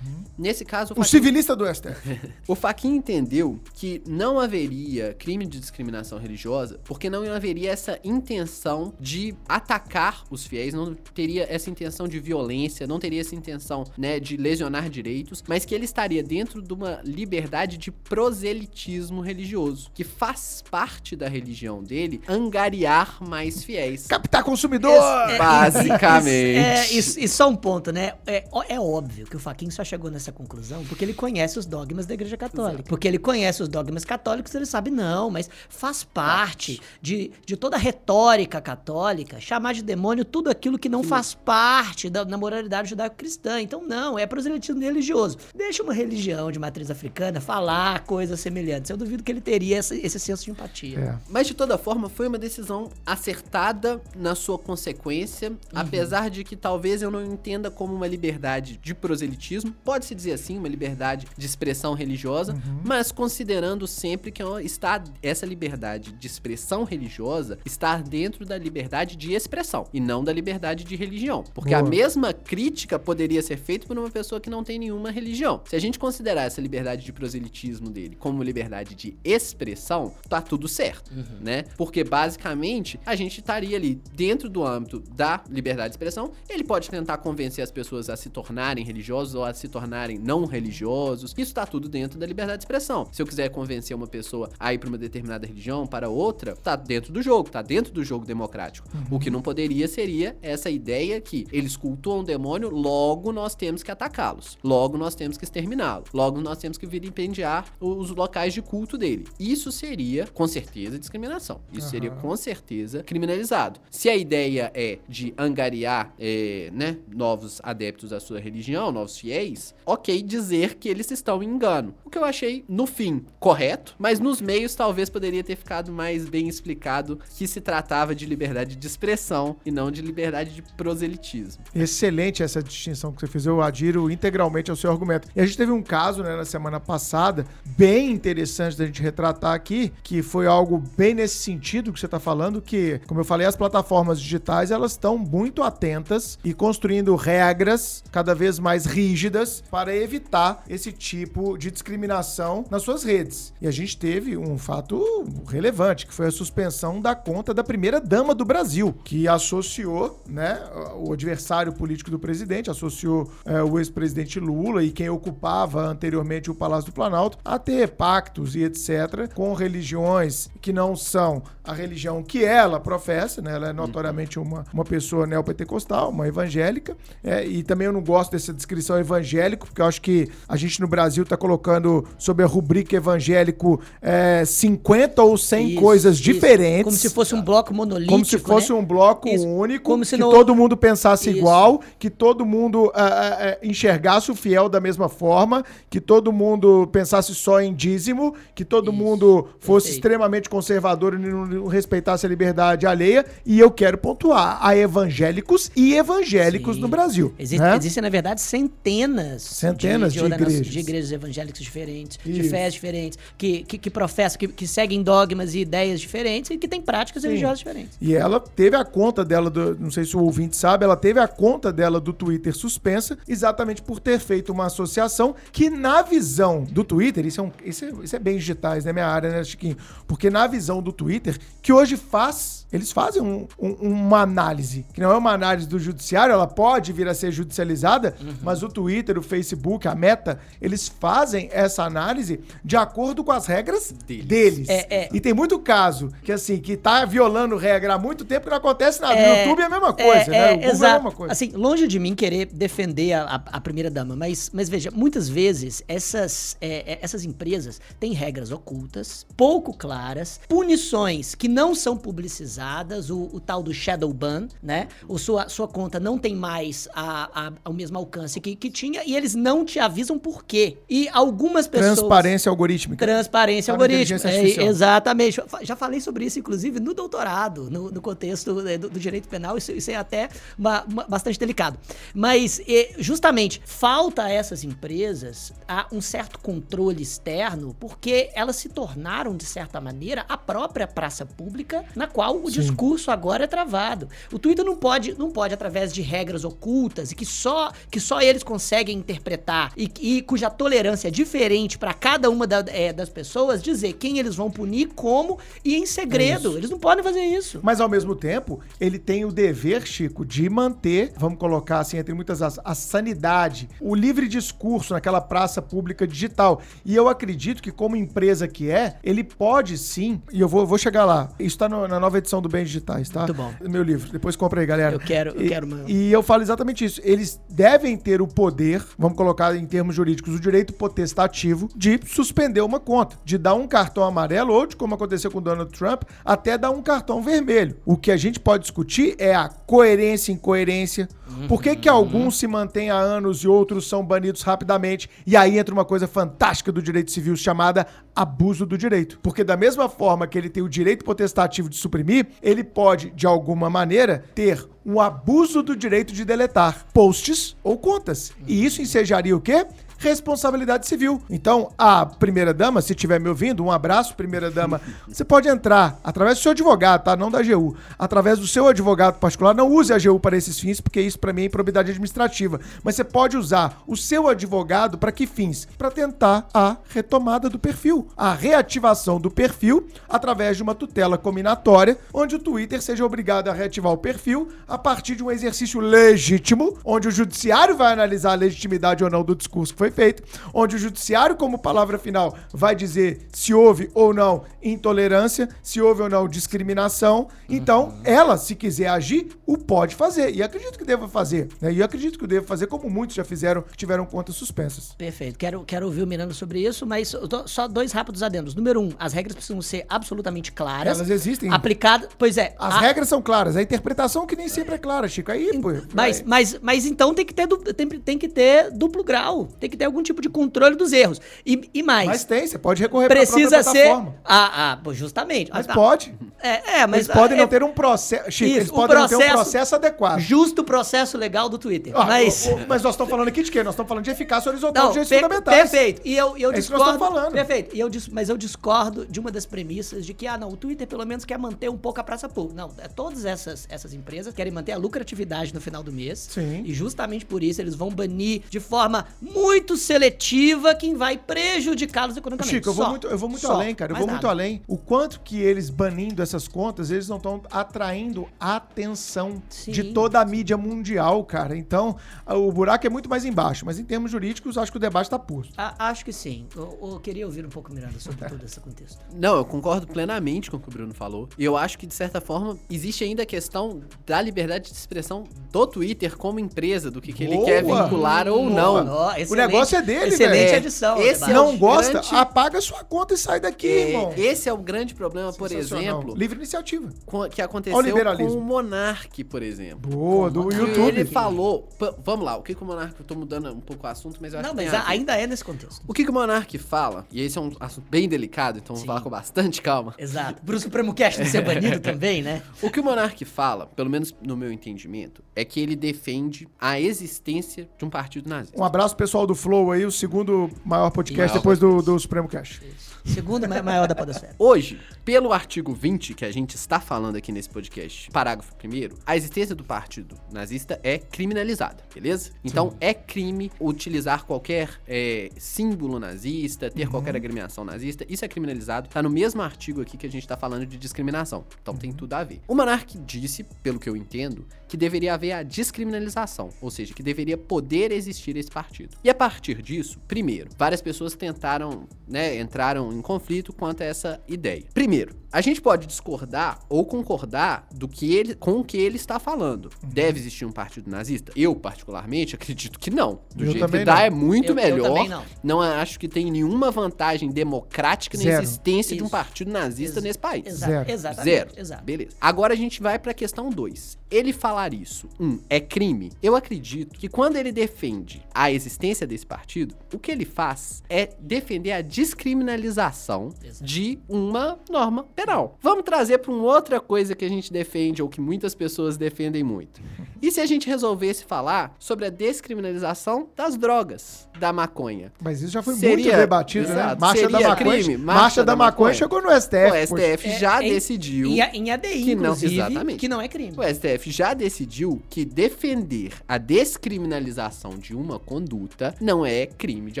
Nesse caso, o Uhum. O civilista do STF. <laughs> o Faquin entendeu que não haveria crime de discriminação religiosa porque não haveria essa intenção de atacar os fiéis, não não teria essa intenção de violência, não teria essa intenção, né, de lesionar direitos, mas que ele estaria dentro de uma liberdade de proselitismo religioso, que faz parte da religião dele angariar mais fiéis. Captar consumidor! É, Basicamente. É, e, e só um ponto, né? É, é óbvio que o Faquin só chegou nessa conclusão porque ele conhece os dogmas da Igreja Católica. Porque ele conhece os dogmas católicos, ele sabe, não, mas faz parte de, de toda a retórica católica chamar de demônio tudo aquilo que não faz parte da, da moralidade judaico-cristã. Então, não, é proselitismo religioso. Deixa uma religião de matriz africana falar coisas semelhantes. Eu duvido que ele teria esse, esse senso de empatia. É. Mas de toda forma, foi uma decisão acertada na sua consequência, apesar de que talvez eu não entenda como uma liberdade de proselitismo, pode-se dizer assim, uma liberdade de expressão religiosa, mas considerando sempre que ela está essa liberdade de expressão religiosa está dentro da liberdade de expressão e não da liberdade de religião, porque a Boa. mesma crítica poderia ser feita por uma pessoa que não tem nenhuma religião. Se a gente considerar essa liberdade de proselitismo dele como liberdade de expressão, tá tudo certo, né? Porque basicamente a gente estaria ali dentro do âmbito da liberdade de expressão. Ele pode tentar convencer as pessoas a se tornarem religiosos ou a se tornarem não religiosos. Isso tá tudo dentro da liberdade de expressão. Se eu quiser convencer uma pessoa a ir para uma determinada religião, para outra, tá dentro do jogo, tá dentro do jogo democrático. O que não poderia seria essa ideia que eles cultuam o demônio, logo nós temos que atacá-los. Logo nós temos que exterminá-lo. Logo nós temos que vilipendiar os locais de culto dele. Isso seria, com certeza, discriminação. Isso seria, Aham. com certeza, criminalizado. Se a ideia é de angariar é, né, novos adeptos à sua religião, novos fiéis, ok dizer que eles estão em engano. O que eu achei, no fim, correto, mas nos meios talvez poderia ter ficado mais bem explicado que se tratava de liberdade de expressão e não de liberdade de proselitismo. Excelente essa distinção que você fez. Eu adiro integralmente ao seu argumento. E a gente teve um caso né, na semana passada, bem interessante da gente retratar aqui, que foi algo bem nesse sentido que você está falando, que, como eu falei, as plataformas digitais elas estão muito atentas e construindo regras cada vez mais rígidas para evitar esse tipo de discriminação nas suas redes. E a gente teve um fato relevante, que foi a suspensão da conta da primeira dama do Brasil, que associou, né, o adversário político do presidente, associou é, o ex-presidente Lula e quem ocupava anteriormente o Palácio do Planalto a ter pactos e etc. com religiões que não são a religião que ela professa, né? Ela é notoriamente uma, uma pessoa neopentecostal, uma evangélica, é, e também eu não gosto dessa descrição evangélico, porque eu acho que a gente no Brasil está colocando sob a rubrica evangélico é, 50 ou 100 Isso, coisas isso. diferentes. Como se fosse um bloco monolítico. Como se fosse né? um bloco Isso. único, Como se que não- todo mundo pensasse igual, que todo mundo ah, ah, enxergasse o fiel da mesma forma, que todo mundo pensasse só em dízimo, que todo mundo fosse Perfeito. extremamente conservador e não não respeitasse a liberdade alheia. E eu quero pontuar a evangélicos e evangélicos Sim. no Brasil. Existe- né? Existem, na verdade, centenas, Centenas de ordenações- igrejas. de igrejas evangélicas diferentes, de Isso. fés diferentes, que, que, que professam, que, que seguem dogmas e ideias diferentes e que têm práticas religiosas diferentes. E ela teve a conta dela, do, não sei se o ouvinte sabe, ela teve a conta dela do Twitter suspensa exatamente por ter feito uma associação que, na visão do Twitter, isso é, um, isso é, isso é bem digitais, né? Minha área, né, Chiquinho? Porque na visão do Twitter, que hoje faz, eles fazem um- um- uma análise, que não é uma análise do judiciário, ela pode vir a ser judicializada, mas o Twitter, o Facebook, a Meta, eles fazem essa análise de acordo com as regras Deles. deles. É, é. E tem muito caso que, assim, que tá violando regra há muito tempo que não acontece nada. É, no YouTube é a mesma coisa, né? O Google é a exato. mesma coisa. Assim, longe de mim querer defender a, a- a primeira dama, mas, mas veja, muitas vezes essas, é, é, essas empresas têm regras ocultas, pouco claras, punições que não são publicizadas, o, o tal do shadow ban, né? O sua, sua conta não tem mais a, a- o mesmo alcance que, que tinha e eles não te avisam por quê. E algumas pessoas... Transparência algorítmica. Transparência Para algorítmica. É, exatamente. Já falei sobre isso, inclusive, no doutorado, no, no contexto né, do, do direito penal. Isso, isso é até uma- uma- bastante delicado. Mas, justamente, falta a essas empresas a um certo controle externo, porque elas se tornaram, de certa maneira, a própria praça pública na qual o Sim. discurso agora é travado. O Twitter não pode, não pode através de regras ocultas e que só, que só eles conseguem interpretar e, e cuja tolerância é diferente para cada uma da- é, das pessoas, dizer quem eles vão punir, como e em segredo. eles não podem fazer isso. Mas ao mesmo tempo, ele tem o dever, Chico, de manter, vamos colocar assim, entre muitas as, a sanidade, o livre discurso naquela praça pública digital. E eu acredito que, como empresa que é, ele pode sim, e eu vou, vou chegar lá. Isso tá no- na nova edição do Bens Digitais, tá? Muito bom. Meu livro. Depois compra aí, galera. Eu quero- eu E- quero uma- E eu falo exatamente isso. Eles devem ter o poder, vamos colocar em termos jurídicos, o direito potestativo de suspender uma conta, de dar um cartão amarelo ou de, como aconteceu com o Donald Trump, até dar um cartão vermelho. O que a gente pode discutir é a coerência e incoerência. Por que, que alguns se mantêm há anos e outros são banidos rapidamente? E aí entra uma coisa fantástica do direito civil chamada abuso do direito. Porque da mesma forma que ele tem o direito potestativo de suprimir, ele pode, de alguma maneira, ter um abuso do direito de deletar posts ou contas. E isso ensejaria o quê? Responsabilidade civil. Então, a primeira dama, se estiver me ouvindo, um abraço, primeira dama. <laughs> Você pode entrar através do seu advogado, tá? Não da AGU. Através do seu advogado particular. Não use a AGU para esses fins, porque isso para mim é improbidade administrativa. Mas você pode usar o seu advogado para que fins? Para tentar a retomada do perfil, a reativação do perfil através de uma tutela combinatória, onde o Twitter seja obrigado a reativar o perfil a partir de um exercício legítimo, onde o judiciário vai analisar a legitimidade ou não do discurso que foi feito, onde o judiciário, como palavra final, vai dizer se houve ou não intolerância, se houve ou não discriminação. Então, ela, se quiser agir, o pode fazer. E acredito que deva fazer. Né? E acredito que deva fazer, como muitos já fizeram, que tiveram contas suspensas. Perfeito. Quero, quero ouvir o Miranda sobre isso, mas só dois rápidos adendos. Número um, as regras precisam ser absolutamente claras. Elas existem. Aplicadas. Pois é. As a- regras são claras, a interpretação que nem sempre é clara, Chico. Aí, pô. Mas, vai. mas, mas então tem que, ter, tem, tem que ter duplo grau. Tem que ter algum tipo de controle dos erros. E, e mais. Mas tem, você pode recorrer precisa ser. Ah, ah, justamente. Mas tá. pode. É, é, mas. eles podem é, não ter um processo. Chico, Isso, eles podem não ter um processo- processo adequado. Justo processo legal do Twitter. Ah, mas. o- o- mas nós estamos falando aqui de quê? Nós estamos falando de eficácia horizontal Não, de direitos fundamentais. perfeito. E eu, eu É isso que nós discordo. estamos falando. Perfeito. E eu, mas eu discordo de uma das premissas de que, ah, não, o Twitter pelo menos quer manter um pouco a praça pública. Não, é, todas essas, essas empresas querem manter a lucratividade no final do mês. Sim. E justamente por isso eles vão banir de forma muito seletiva quem vai prejudicá-los economicamente. Chico, eu vou Só. muito, eu vou muito Só. além, cara. Eu Mais vou muito nada. além. O quanto que eles banindo essas contas, eles não estão atraindo a atenção Sim. de toda a mídia mundial, cara. Então, a- o buraco é muito mais embaixo. Mas em termos jurídicos, acho que o debate tá posto. Ah, acho que sim. Eu, eu queria ouvir um pouco, Miranda, sobre todo esse contexto. <laughs> Não, eu concordo plenamente com o que o Bruno falou. E eu acho que, de certa forma, existe ainda a questão da liberdade de expressão do Twitter como empresa, do que, que ele quer vincular ou não. O negócio é dele, Excelente velho. edição. Esse é o não gosta? grande- Apaga sua conta e sai daqui, É, irmão. esse é o grande problema, por exemplo, Livre iniciativa. que aconteceu o com o Monark, por exemplo. Boa, do YouTube. Ele falou. Vamos lá, o que, que o Monark. Eu tô mudando um pouco o assunto, mas eu acho Não, que tem mas ainda é nesse contexto. O que, que o Monark fala, e esse é um assunto bem delicado, então Sim. vou falar com bastante calma. Exato. Pro Supremo Cast não ser banido <laughs> também, né? O que o Monark fala, pelo menos no meu entendimento, é que ele defende a existência de um partido nazista. Um abraço pessoal do Flow aí, o segundo maior podcast Maior depois do, do Supremo Cash. Segundo ma- maior da podosfera. Hoje, pelo artigo 20 que a gente está falando aqui nesse podcast, parágrafo 1 a existência do partido nazista é criminalizada, beleza? Então é crime utilizar qualquer é, símbolo nazista, ter qualquer agremiação nazista, isso é criminalizado, tá no mesmo artigo aqui que a gente tá falando de discriminação, então tem tudo a ver. O Monark disse, pelo que eu entendo, que deveria haver a descriminalização, ou seja, que deveria poder existir esse partido. E a partir disso, primeiro, várias pessoas tentaram, né, entraram em conflito quanto a essa ideia. Primeiro, a gente pode discordar ou concordar do que ele, com o que ele está falando. Deve existir um partido nazista? Eu, particularmente, acredito que não. Do Eu jeito que dá não. é muito Eu- eu melhor. também não. Não acho que tem nenhuma vantagem democrática na Zero. existência de um Isso. partido nazista Ex- nesse país. Exa Zero. Exatamente. Zero. Exato. Beleza. Agora a gente vai pra questão 2. Ele falar isso, um, é crime? Eu acredito que quando ele defende a existência desse partido, o que ele faz é defender a descriminalização Exato. de uma norma penal. Vamos trazer pra uma outra coisa que a gente defende ou que muitas pessoas defendem muito. E se a gente resolvesse falar sobre a descriminalização das drogas, da maconha? Mas isso já foi Seria- muito debatido, né? Exato. Marcha da maconha. crime? Marcha, Marcha da, da maconha, maconha. chegou no STF. o STF já É, em- decidiu. Em, em ADI, que não- exatamente. que não é crime. O STF já decidiu que defender a descriminalização de uma conduta não é crime de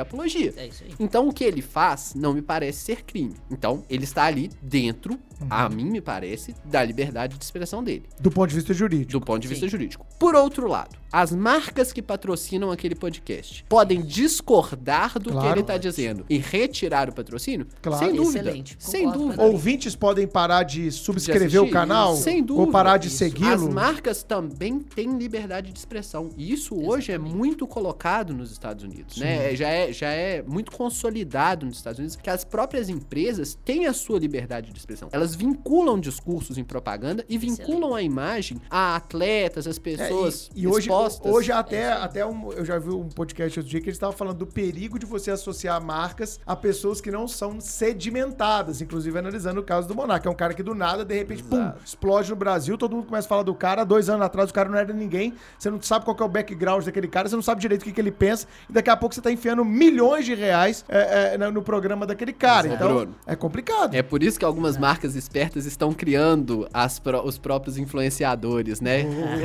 apologia. É isso aí. Então, o que ele faz não me parece ser crime. Então, ele está ali dentro, Угу. A mim me parece, da liberdade de expressão dele, Do ponto de vista jurídico. do ponto de vista Sim. jurídico. Por outro lado, as marcas que patrocinam aquele podcast podem discordar do que Claro. ele está dizendo e retirar o patrocínio? Claro. Sem dúvida. Excelente. Sem Concordo dúvida. plenamente. Ouvintes podem parar de de subscrever o assistir? canal Sem dúvida. ou parar de segui-lo. As marcas também têm liberdade de expressão. E isso hoje é muito colocado nos Estados Unidos, né? Já é, já é muito consolidado nos Estados Unidos que as próprias empresas têm a sua liberdade de expressão. Elas vinculam discursos em propaganda e vinculam a imagem a atletas, as É, pessoas e, e hoje, expostas. hoje até, até um- eu já vi um podcast outro dia que eles estavam falando do perigo de você associar marcas a pessoas que não são sedimentadas, inclusive analisando o caso do Monark, é um cara que do nada, de repente, pum, explode no Brasil, todo mundo começa a falar do cara, dois anos atrás o cara não era ninguém, você não sabe qual que é o background daquele cara, você não sabe direito o que, que ele pensa, e daqui a pouco você tá enfiando milhões de reais é, é, no no programa daquele cara, Exato. então Bruno. é complicado. É por isso que algumas marcas espertas estão criando as os próprios influenciadores, né?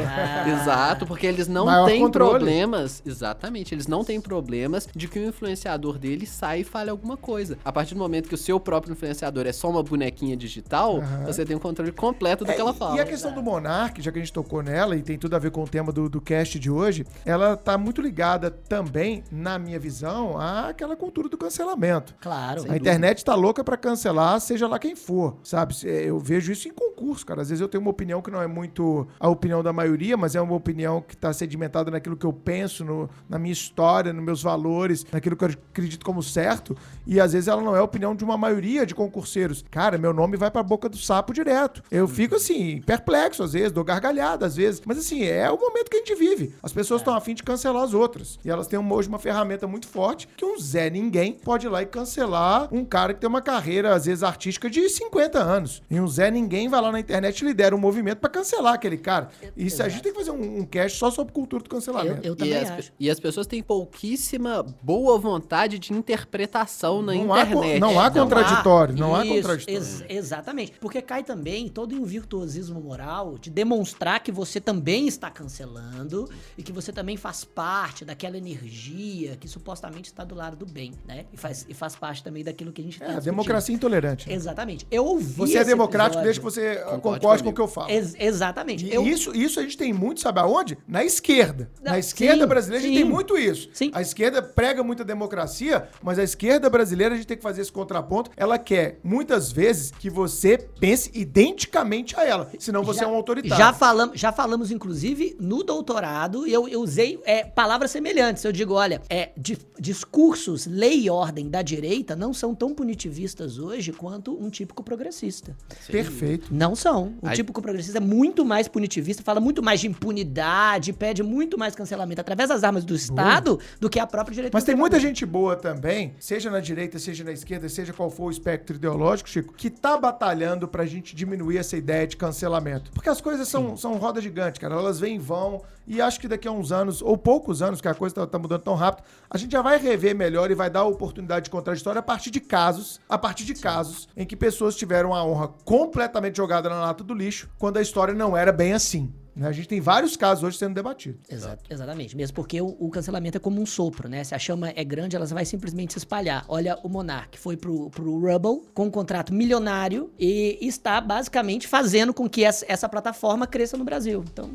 <laughs> Exato, porque eles não Maior têm controle. problemas. Exatamente, eles não têm problemas de que o influenciador dele saia e fale alguma coisa. A partir do momento que o seu próprio influenciador é só uma bonequinha digital, você tem um controle completo do É, que ela fala. E a questão do Monark, já que a gente tocou nela e tem tudo a ver com o tema do, do cast de hoje, ela tá muito ligada também, na minha visão, àquela cultura do cancelamento. Claro. a internet tá louca pra cancelar, seja lá quem for, sabe? Eu vejo isso em concurso, cara. Às vezes eu tenho uma opinião que não é muito a opinião da maioria, mas é uma opinião que tá sedimentada naquilo que eu penso, no- na minha história, nos meus valores, naquilo que eu acredito como certo. E às vezes ela não é a opinião de uma maioria de concurseiros. Cara, meu nome vai pra boca do sapo direto. Eu fico assim, perplexo às vezes, dou gargalhada às vezes. Mas assim, é o momento que a gente vive. As pessoas estão afim de cancelar as outras. E elas têm hoje uma ferramenta muito forte que um Zé Ninguém pode ir lá e cancelar um cara que tem uma carreira, às vezes, artística de 50 anos. E um Zé Ninguém vai lá na internet e lidera um movimento pra cancelar aquele cara. Isso a gente tem que fazer um, um cast só sobre cultura do Eu, cancelamento. eu E também as, acho. e as pessoas têm pouquíssima boa vontade de interpretação na Não há internet. não há contraditório, não há Isso, contraditório. ex- exatamente. Porque cai também todo em um virtuosismo moral de demonstrar que você também está cancelando e que você também faz parte daquela energia que supostamente está do lado do bem, né? E faz, e faz parte também daquilo que a gente está É, a democracia intolerante. né? Exatamente. Eu ouvi Você é democrático desde que você uh, Concorde concorde com o que eu falo. Ex- exatamente. E Eu, Isso, isso a gente tem muito, sabe aonde? Na esquerda. Não, Na esquerda sim, brasileira a gente sim. tem muito isso. Sim. A esquerda prega muita democracia, mas a esquerda brasileira a gente tem que fazer esse contraponto. Ela quer, muitas vezes, que você pense identicamente a ela. Senão você já, é um autoritário. Já falamos, já falamos, inclusive, no doutorado, e eu, eu usei é, palavras semelhantes. Eu digo, olha, é, di- discursos, lei e ordem da direita não são tão punitivistas hoje quanto um típico progressista. Perfeito. Não são. O Aí- típico progressista é muito mais punitivista, fala muito mais de impunidade, pede muito mais cancelamento através das armas do Estado do que a própria direita. Mas tem muita gente boa também, seja na direita, seja na esquerda, seja qual for o espectro ideológico, Chico, que tá batalhando pra gente diminuir essa ideia de cancelamento. Porque as coisas são, são roda gigante, cara. Elas vêm e vão. E acho que daqui a uns anos, ou poucos anos, que a coisa tá, tá mudando tão rápido, a gente já vai rever melhor e vai dar oportunidade de contraditório a partir de casos, a partir de casos em que pessoas tiveram a honra completamente jogada na lata do lixo, quando a história não era bem assim. Né? A gente tem vários casos hoje sendo debatidos. Exa- exatamente, mesmo porque o, o cancelamento é como um sopro, né? Se a chama é grande, ela vai simplesmente se espalhar. Olha, o Monark foi pro, pro Rubble com um contrato milionário e está basicamente fazendo com que essa, essa plataforma cresça no Brasil. Então,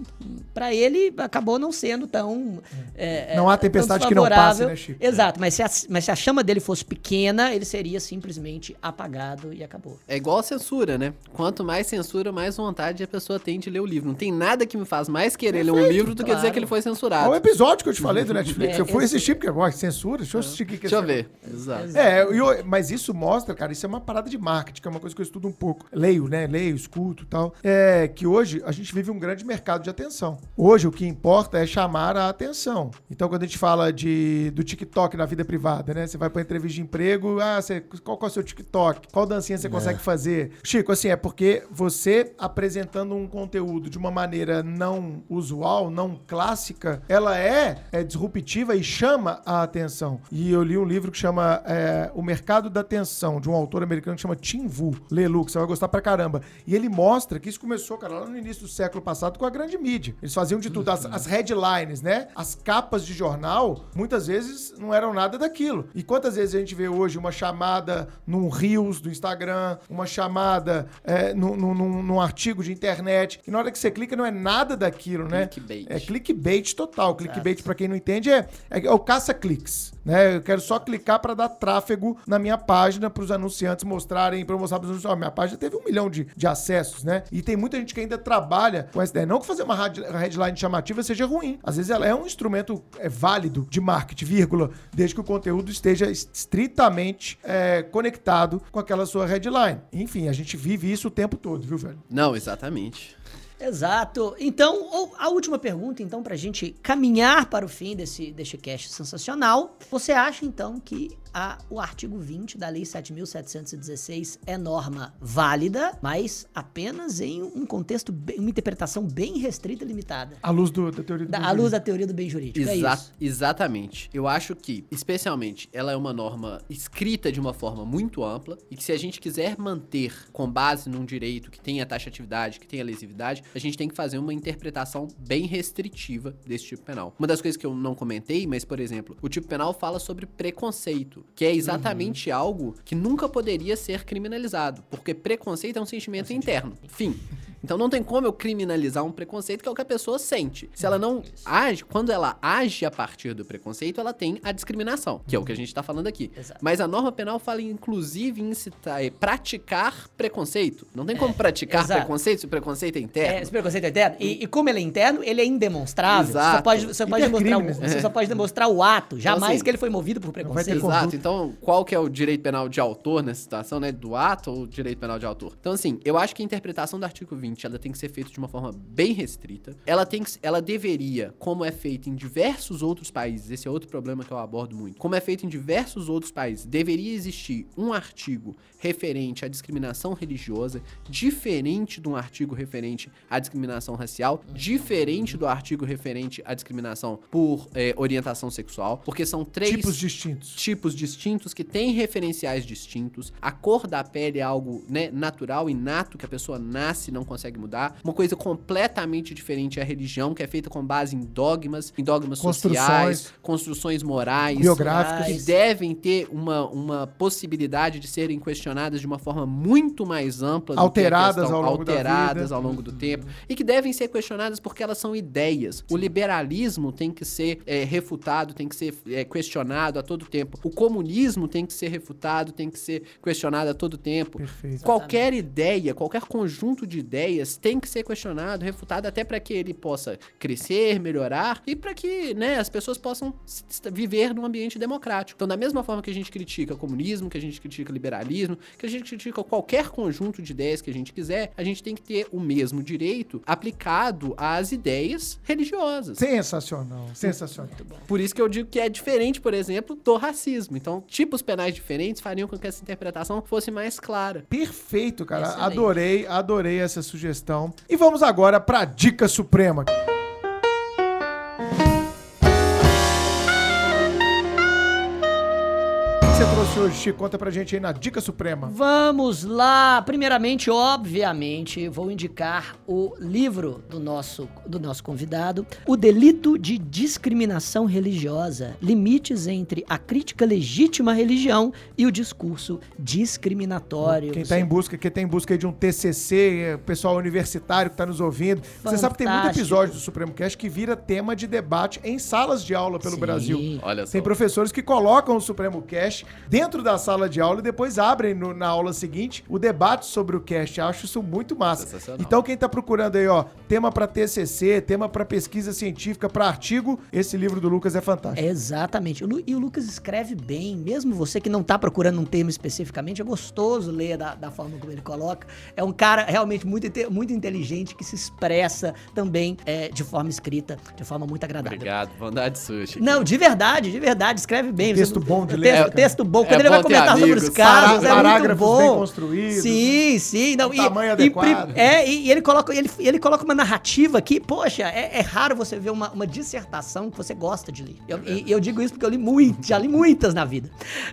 pra ele, acabou não sendo tão. é, Não há é, tempestade que não passe, né, Chico? Exato, mas se, a, mas se a chama dele fosse pequena, ele seria simplesmente apagado e acabou. É igual a censura, né? Quanto mais censura, mais vontade a pessoa tem de ler o livro. Não tem nada que me faz mais querer ler um livro do que dizer claro. que ele foi Olha o censurado. episódio que eu te falei do Netflix. É, eu fui esse- assistir porque eu gosto de censura. Deixa eu assistir o que que é Deixa eu ver. Exato. É, eu- mas isso mostra, cara, isso é uma parada de marketing, que é uma coisa que eu estudo um pouco. Leio, né? Leio, escuto e tal. É que hoje a gente vive um grande mercado de atenção. Hoje o que importa é chamar a atenção. Então, quando a gente fala de, do TikTok na vida privada, né? Você vai pra entrevista de emprego, ah, você, qual, qual é o seu TikTok? Qual dancinha você consegue fazer? Chico, assim, é porque você apresentando um conteúdo de uma maneira maneira não usual, não clássica, ela é, é disruptiva e chama a atenção. E eu li um livro que chama é, O Mercado da Atenção, de um autor americano que chama Tim Vu, Lelu, que você vai gostar pra caramba. E ele mostra que isso começou, cara, lá no início do século passado com a grande mídia. Eles faziam de tudo, as, as headlines, né? As capas de jornal, muitas vezes não eram nada daquilo. E quantas vezes a gente vê hoje uma chamada num Reels do Instagram, uma chamada é, num, num, num artigo de internet, que na hora que você clica não é nada daquilo, né? Clickbait. É clickbait total. Clickbait, pra quem não entende, é, é, é o caça-cliques. Né? Eu quero só clicar para dar tráfego na minha página para os anunciantes mostrarem, para mostrar para os anunciantes, ó, minha página teve um milhão de, de acessos, né? E tem muita gente que ainda trabalha com essa ideia. Não que fazer uma headline chamativa seja ruim. Às vezes ela é um instrumento é, válido de marketing, vírgula, desde que o conteúdo esteja estritamente é, conectado com aquela sua headline. Enfim, a gente vive isso o tempo todo, viu, velho? Não, exatamente. Exato. Então, a última pergunta, então, pra gente caminhar para o fim desse, deste cast sensacional. Você acha, então, que a- o artigo 20 da Lei 7.716 é norma válida, mas apenas em um contexto, bem- uma interpretação bem restrita e limitada? À luz do, da teoria do Da, bem à luz jurídico. da teoria do bem jurídico, é Exa- isso? Exatamente. Eu acho que, especialmente, ela é uma norma escrita de uma forma muito ampla e que se a gente quiser manter com base num direito que tenha taxatividade, que tenha lesividade, a gente tem que fazer uma interpretação bem restritiva desse tipo penal. Uma das coisas que eu não comentei, mas, por exemplo, o tipo penal fala sobre preconceito, que é exatamente algo que nunca poderia ser criminalizado, porque preconceito é um sentimento interno. Fim. <laughs> Então não tem como eu criminalizar um preconceito que é o que a pessoa sente. Se ela não age, quando ela age a partir do preconceito, ela tem a discriminação, que é o que a gente tá falando aqui. Exato. Mas a norma penal fala inclusive em incitar, é, praticar preconceito. Não tem como praticar exato. preconceito se o preconceito é É, interno. esse preconceito é interno. E, e como ele é interno, ele é indemonstrável. Você só Exato. pode, você pode demonstrar, o, né? você só pode demonstrar o ato, jamais assim, que ele foi movido por preconceito. Exato. Então, qual que é o direito penal de autor nessa situação, né? Do ato ou direito penal de autor? Então, assim, eu acho que a interpretação do artigo 20, ela tem que ser feita de uma forma bem restrita. Ela tem que, ela deveria, como é feito em diversos outros países, esse é outro problema que eu abordo muito. Como é feito em diversos outros países, deveria existir um artigo referente à discriminação religiosa, diferente de um artigo referente à discriminação racial, diferente do artigo referente à discriminação por eh, orientação sexual, porque são três Tipos distintos. tipos distintos que têm referenciais distintos. A cor da pele é algo né, natural, inato, que a pessoa nasce e não consegue mudar. Uma coisa completamente diferente é a religião, que é feita com base em dogmas, em dogmas Construções. sociais, construções morais, Biográficas. que devem ter uma, uma possibilidade de serem questionadas de uma forma muito mais ampla, Alteradas questão- ao longo da alteradas ao longo do tempo, e que devem ser questionadas porque elas são ideias. O liberalismo tem que ser é, refutado, tem que ser é, questionado a todo tempo. O comunismo tem que ser refutado, tem que ser questionado a todo tempo. Perfeito. Qualquer ideia, qualquer conjunto de ideias tem que ser questionado, refutado, até para que ele possa crescer, melhorar e para que né, as pessoas possam viver num ambiente democrático. Então, da mesma forma que a gente critica comunismo, que a gente critica liberalismo, que a gente critica qualquer conjunto de ideias que a gente quiser, a gente tem que ter o mesmo direito aplicado às ideias religiosas. Sensacional, sensacional. Por isso que eu digo que é diferente, por exemplo, do racismo. Então, tipos penais diferentes fariam com que essa interpretação fosse mais clara. Perfeito, cara. Excelente. Adorei, adorei essa sugestão. E vamos agora pra dica suprema. Trouxe hoje, Chico? Conta pra gente aí na dica suprema. Vamos lá! Primeiramente, obviamente, vou indicar o livro do nosso, do nosso convidado, O Delito de Discriminação Religiosa: Limites entre a crítica legítima à religião e o discurso discriminatório. Quem tá em busca, quem tá em busca aí de um TCC, é, pessoal universitário que tá nos ouvindo. Você sabe que tem muito Fantástico. episódio do Supremo Cast que vira tema de debate em salas de aula pelo Sim. Brasil. Olha só. Tem professores que colocam o Supremo Cast dentro da sala de aula e depois abrem no- na aula seguinte o debate sobre o cast. Acho isso muito massa. Então quem tá procurando aí, ó, tema pra TCC, tema pra pesquisa científica, pra artigo, esse livro do Lucas é fantástico. Exatamente. O Lu- E o Lucas escreve bem, mesmo você que não tá procurando um termo especificamente, é gostoso ler da, da forma como ele coloca. É um cara realmente muito, muito inteligente que se expressa também é, de forma escrita, de forma muito agradável. Obrigado, bondade sushi. Não, de verdade, de verdade, escreve bem. Texto Você- bom de texto, ler, cara. Texto bom, É quando É ele vai comentar sobre os casos, é muito bom. Sim, sim. Não, Um tamanho adequado. É, e, e ele, coloca, ele, ele coloca uma narrativa que, poxa, é, é raro você ver uma, uma dissertação que você gosta de ler. Eu, e, e eu digo isso porque eu li muito, já li muitas na vida.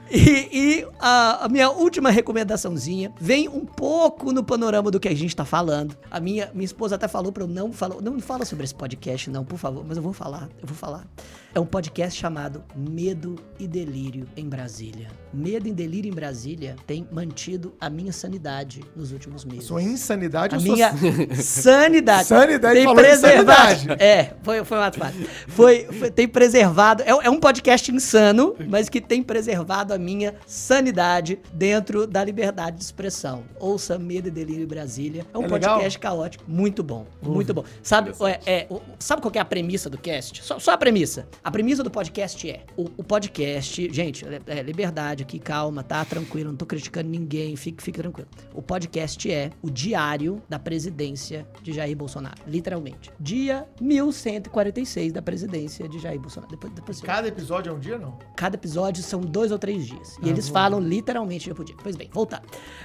E, e a, a minha última recomendaçãozinha vem um pouco no panorama do que a gente tá falando. A minha, minha esposa até falou pra eu não falar, não fala sobre esse podcast não, por favor, mas eu vou falar, eu vou falar. É um podcast chamado Medo e Delírio em Brasília. Medo e Delírio em Brasília tem mantido a minha sanidade nos últimos meses. Sua insanidade A ou sua minha <laughs> sanidade. Sanidade, tem falou preservado. insanidade. É, foi, foi uma fácil. Foi, foi- tem preservado. É, é um podcast insano, mas que tem preservado a minha sanidade dentro da liberdade de expressão. Ouça Medo e Delírio em Brasília. É um É legal? podcast caótico. Muito bom. Muito bom. Sabe, é, é, sabe qual que é a premissa do cast? Só, só a premissa. A premissa do podcast é: o, o podcast. Gente, é, é liberdade aqui, calma, tá? Tranquilo, não tô criticando ninguém, fique, fique tranquilo. O podcast é o diário da presidência de Jair Bolsonaro. Literalmente. Dia 1146 da presidência de Jair Bolsonaro. Depois, depois Cada episódio é um dia, não? Cada episódio são dois ou três dias. E Ah, eles bom. falam literalmente dia por dia. Pois bem, voltar.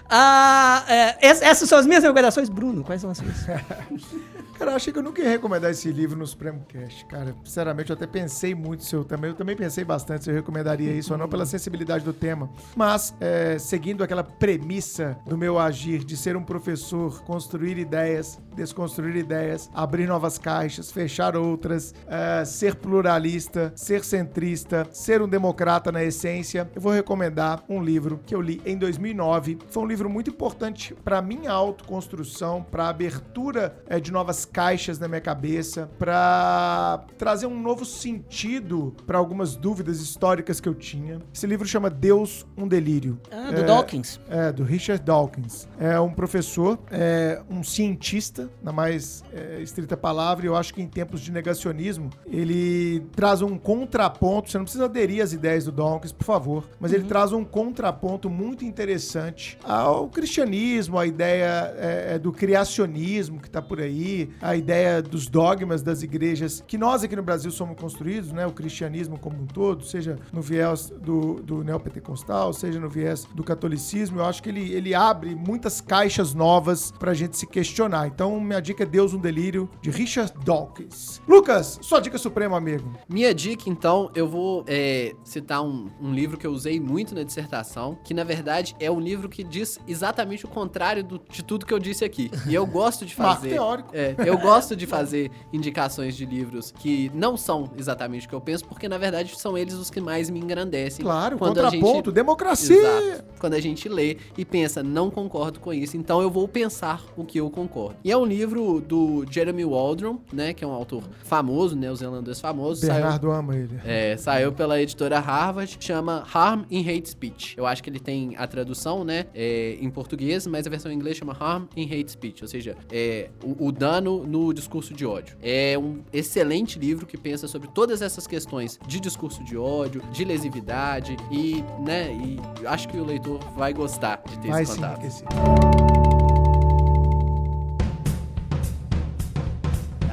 Ah, é, ess- essas são as minhas recomendações. Bruno, quais são as suas? <laughs> Cara, achei que eu nunca ia recomendar esse livro no Supremo Cast. Cara, sinceramente, eu até pensei muito se eu também. Eu também pensei bastante se eu recomendaria isso ou não, pela sensibilidade do tema. Mas, é, seguindo aquela premissa do meu agir de ser um professor, construir ideias, desconstruir ideias, abrir novas caixas, fechar outras, é, ser pluralista, ser centrista, ser um democrata na essência, eu vou recomendar um livro que eu li em 2009. Foi um livro muito importante para minha autoconstrução, para abertura é, de novas caixas na minha cabeça, para trazer um novo sentido para algumas dúvidas históricas que eu tinha. Esse livro chama Deus, um delírio. Ah, do É, Dawkins. é, do Richard Dawkins. É um professor, é um cientista, na mais é, estrita palavra, e eu acho que em tempos de negacionismo, ele traz um contraponto. Você não precisa aderir às ideias do Dawkins, por favor, mas ele traz um contraponto muito interessante ao cristianismo, a ideia é, é, do criacionismo que está por aí, a ideia dos dogmas das igrejas que nós aqui no Brasil somos construídos, né? O cristianismo como um todo, seja no viés do, do neopentecostal, seja no viés do catolicismo, eu acho que ele, ele abre muitas caixas novas pra gente se questionar. Então, minha dica é Deus um Delírio, de Richard Dawkins. Lucas, sua dica suprema, amigo. Minha dica, então, eu vou é, citar um, um livro que eu usei muito na dissertação, que na verdade é um livro que diz exatamente o contrário do- de tudo que eu disse aqui. E eu gosto de <laughs> Marco fazer. teórico. É, <laughs> eu gosto de fazer indicações de livros que não são exatamente o que eu penso, porque na verdade são eles os que mais me engrandecem. Claro, quando a contraponto, gente- democracia. Exato. Quando a gente lê e pensa, não concordo com isso, então eu vou pensar o que eu concordo. E é um livro do Jeremy Waldron, né, que é um autor famoso, neozelandês famoso. saiu- Bernardo ama ele. é, saiu pela editora Harvard, chama Harm in Hate Speech. Eu acho que ele tem a tradução, né, é, em português, mas a versão em inglês chama Harm in Hate Speech, ou seja, é, o, o dano no discurso de ódio. É um excelente livro que pensa sobre todas essas questões de discurso de ódio, de lesividade e, né, e acho que o leitor vai gostar de ter Vai esse sim, contato. esse.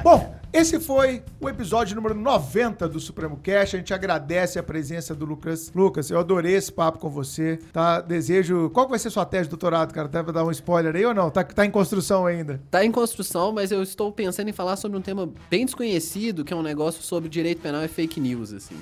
Bom, esse foi o episódio número 90 do Supremo Cast. A gente agradece a presença do Lucas. Lucas, eu adorei esse papo com você, tá? Desejo... Qual vai ser sua tese de doutorado, cara? Deve dar um spoiler aí ou não? Tá, tá em construção ainda? Tá em construção, mas eu estou pensando em falar sobre um tema bem desconhecido, que é um negócio sobre direito penal e fake news, assim.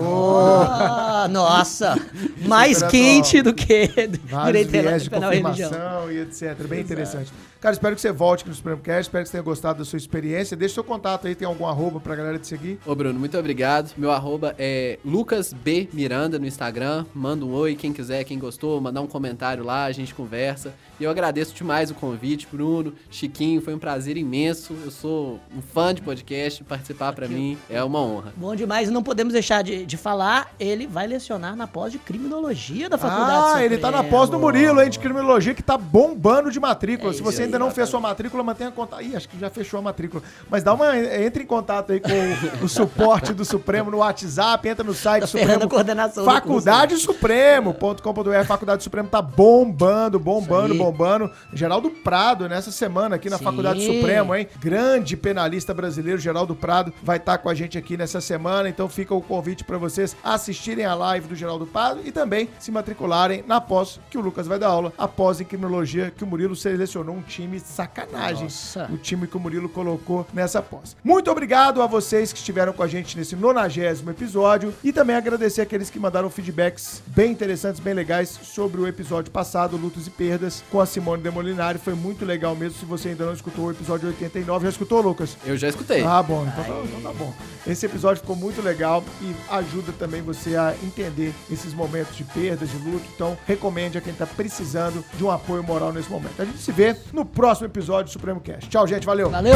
Ah, nossa! <laughs> Mais quente do que direito penal, de penal e religião. e etc. Bem interessante. Cara, espero que você volte aqui no Supremo Cast. Espero que você tenha gostado da sua experiência. Deixa seu contato aí. Tem algum arroba pra galera te seguir? Ô Bruno, muito obrigado. Meu arroba é Lucas B Miranda no Instagram. Manda um oi, quem quiser, quem gostou, mandar um comentário lá, a gente conversa. E eu agradeço demais o convite, Bruno, Chiquinho, foi um prazer imenso. Eu sou um fã de podcast, participar pra mim é uma honra. Bom demais, não podemos deixar de, de falar. Ele vai lecionar na pós de criminologia da Faculdade Ah, ele tá na pós do Murilo, hein, de criminologia, que tá bombando de matrícula. É Se você aí, ainda não fez sua matrícula, mantenha contato. Ih, acho que já fechou a matrícula. Mas dá uma entre em contato aí com o, suporte do Supremo no WhatsApp, entra no site Tá Supremo. coordenação Faculdade Supremo.com.br. Faculdade Supremo tá bombando, bombando, bombando. Geraldo Prado, nessa semana aqui na Sim. Faculdade Supremo, hein? Grande penalista brasileiro, Geraldo Prado, vai estar com a gente aqui nessa semana. Então fica o convite para vocês assistirem a live do Geraldo Prado e também se matricularem na pós que o Lucas vai dar aula, a pós em criminologia que o Murilo selecionou um time sacanagem. Nossa. O time que o Murilo colocou nessa pós. Muito obrigado a vocês que estiveram com a gente nesse nonagésimo episódio e também agradecer aqueles que mandaram feedbacks bem interessantes, bem legais sobre o episódio passado, Lutos e Perdas, com a Simone Demolinari. Foi muito legal mesmo. Se você ainda não escutou o episódio 89, já escutou, Lucas? Eu já escutei. Ah, bom, então tá, então tá bom. Esse episódio ficou muito legal e ajuda também você a entender esses momentos de perda, de luto. Então, recomende a quem tá precisando de um apoio moral nesse momento. A gente se vê no próximo episódio do Supremo Cast. Tchau, gente. Valeu. Valeu!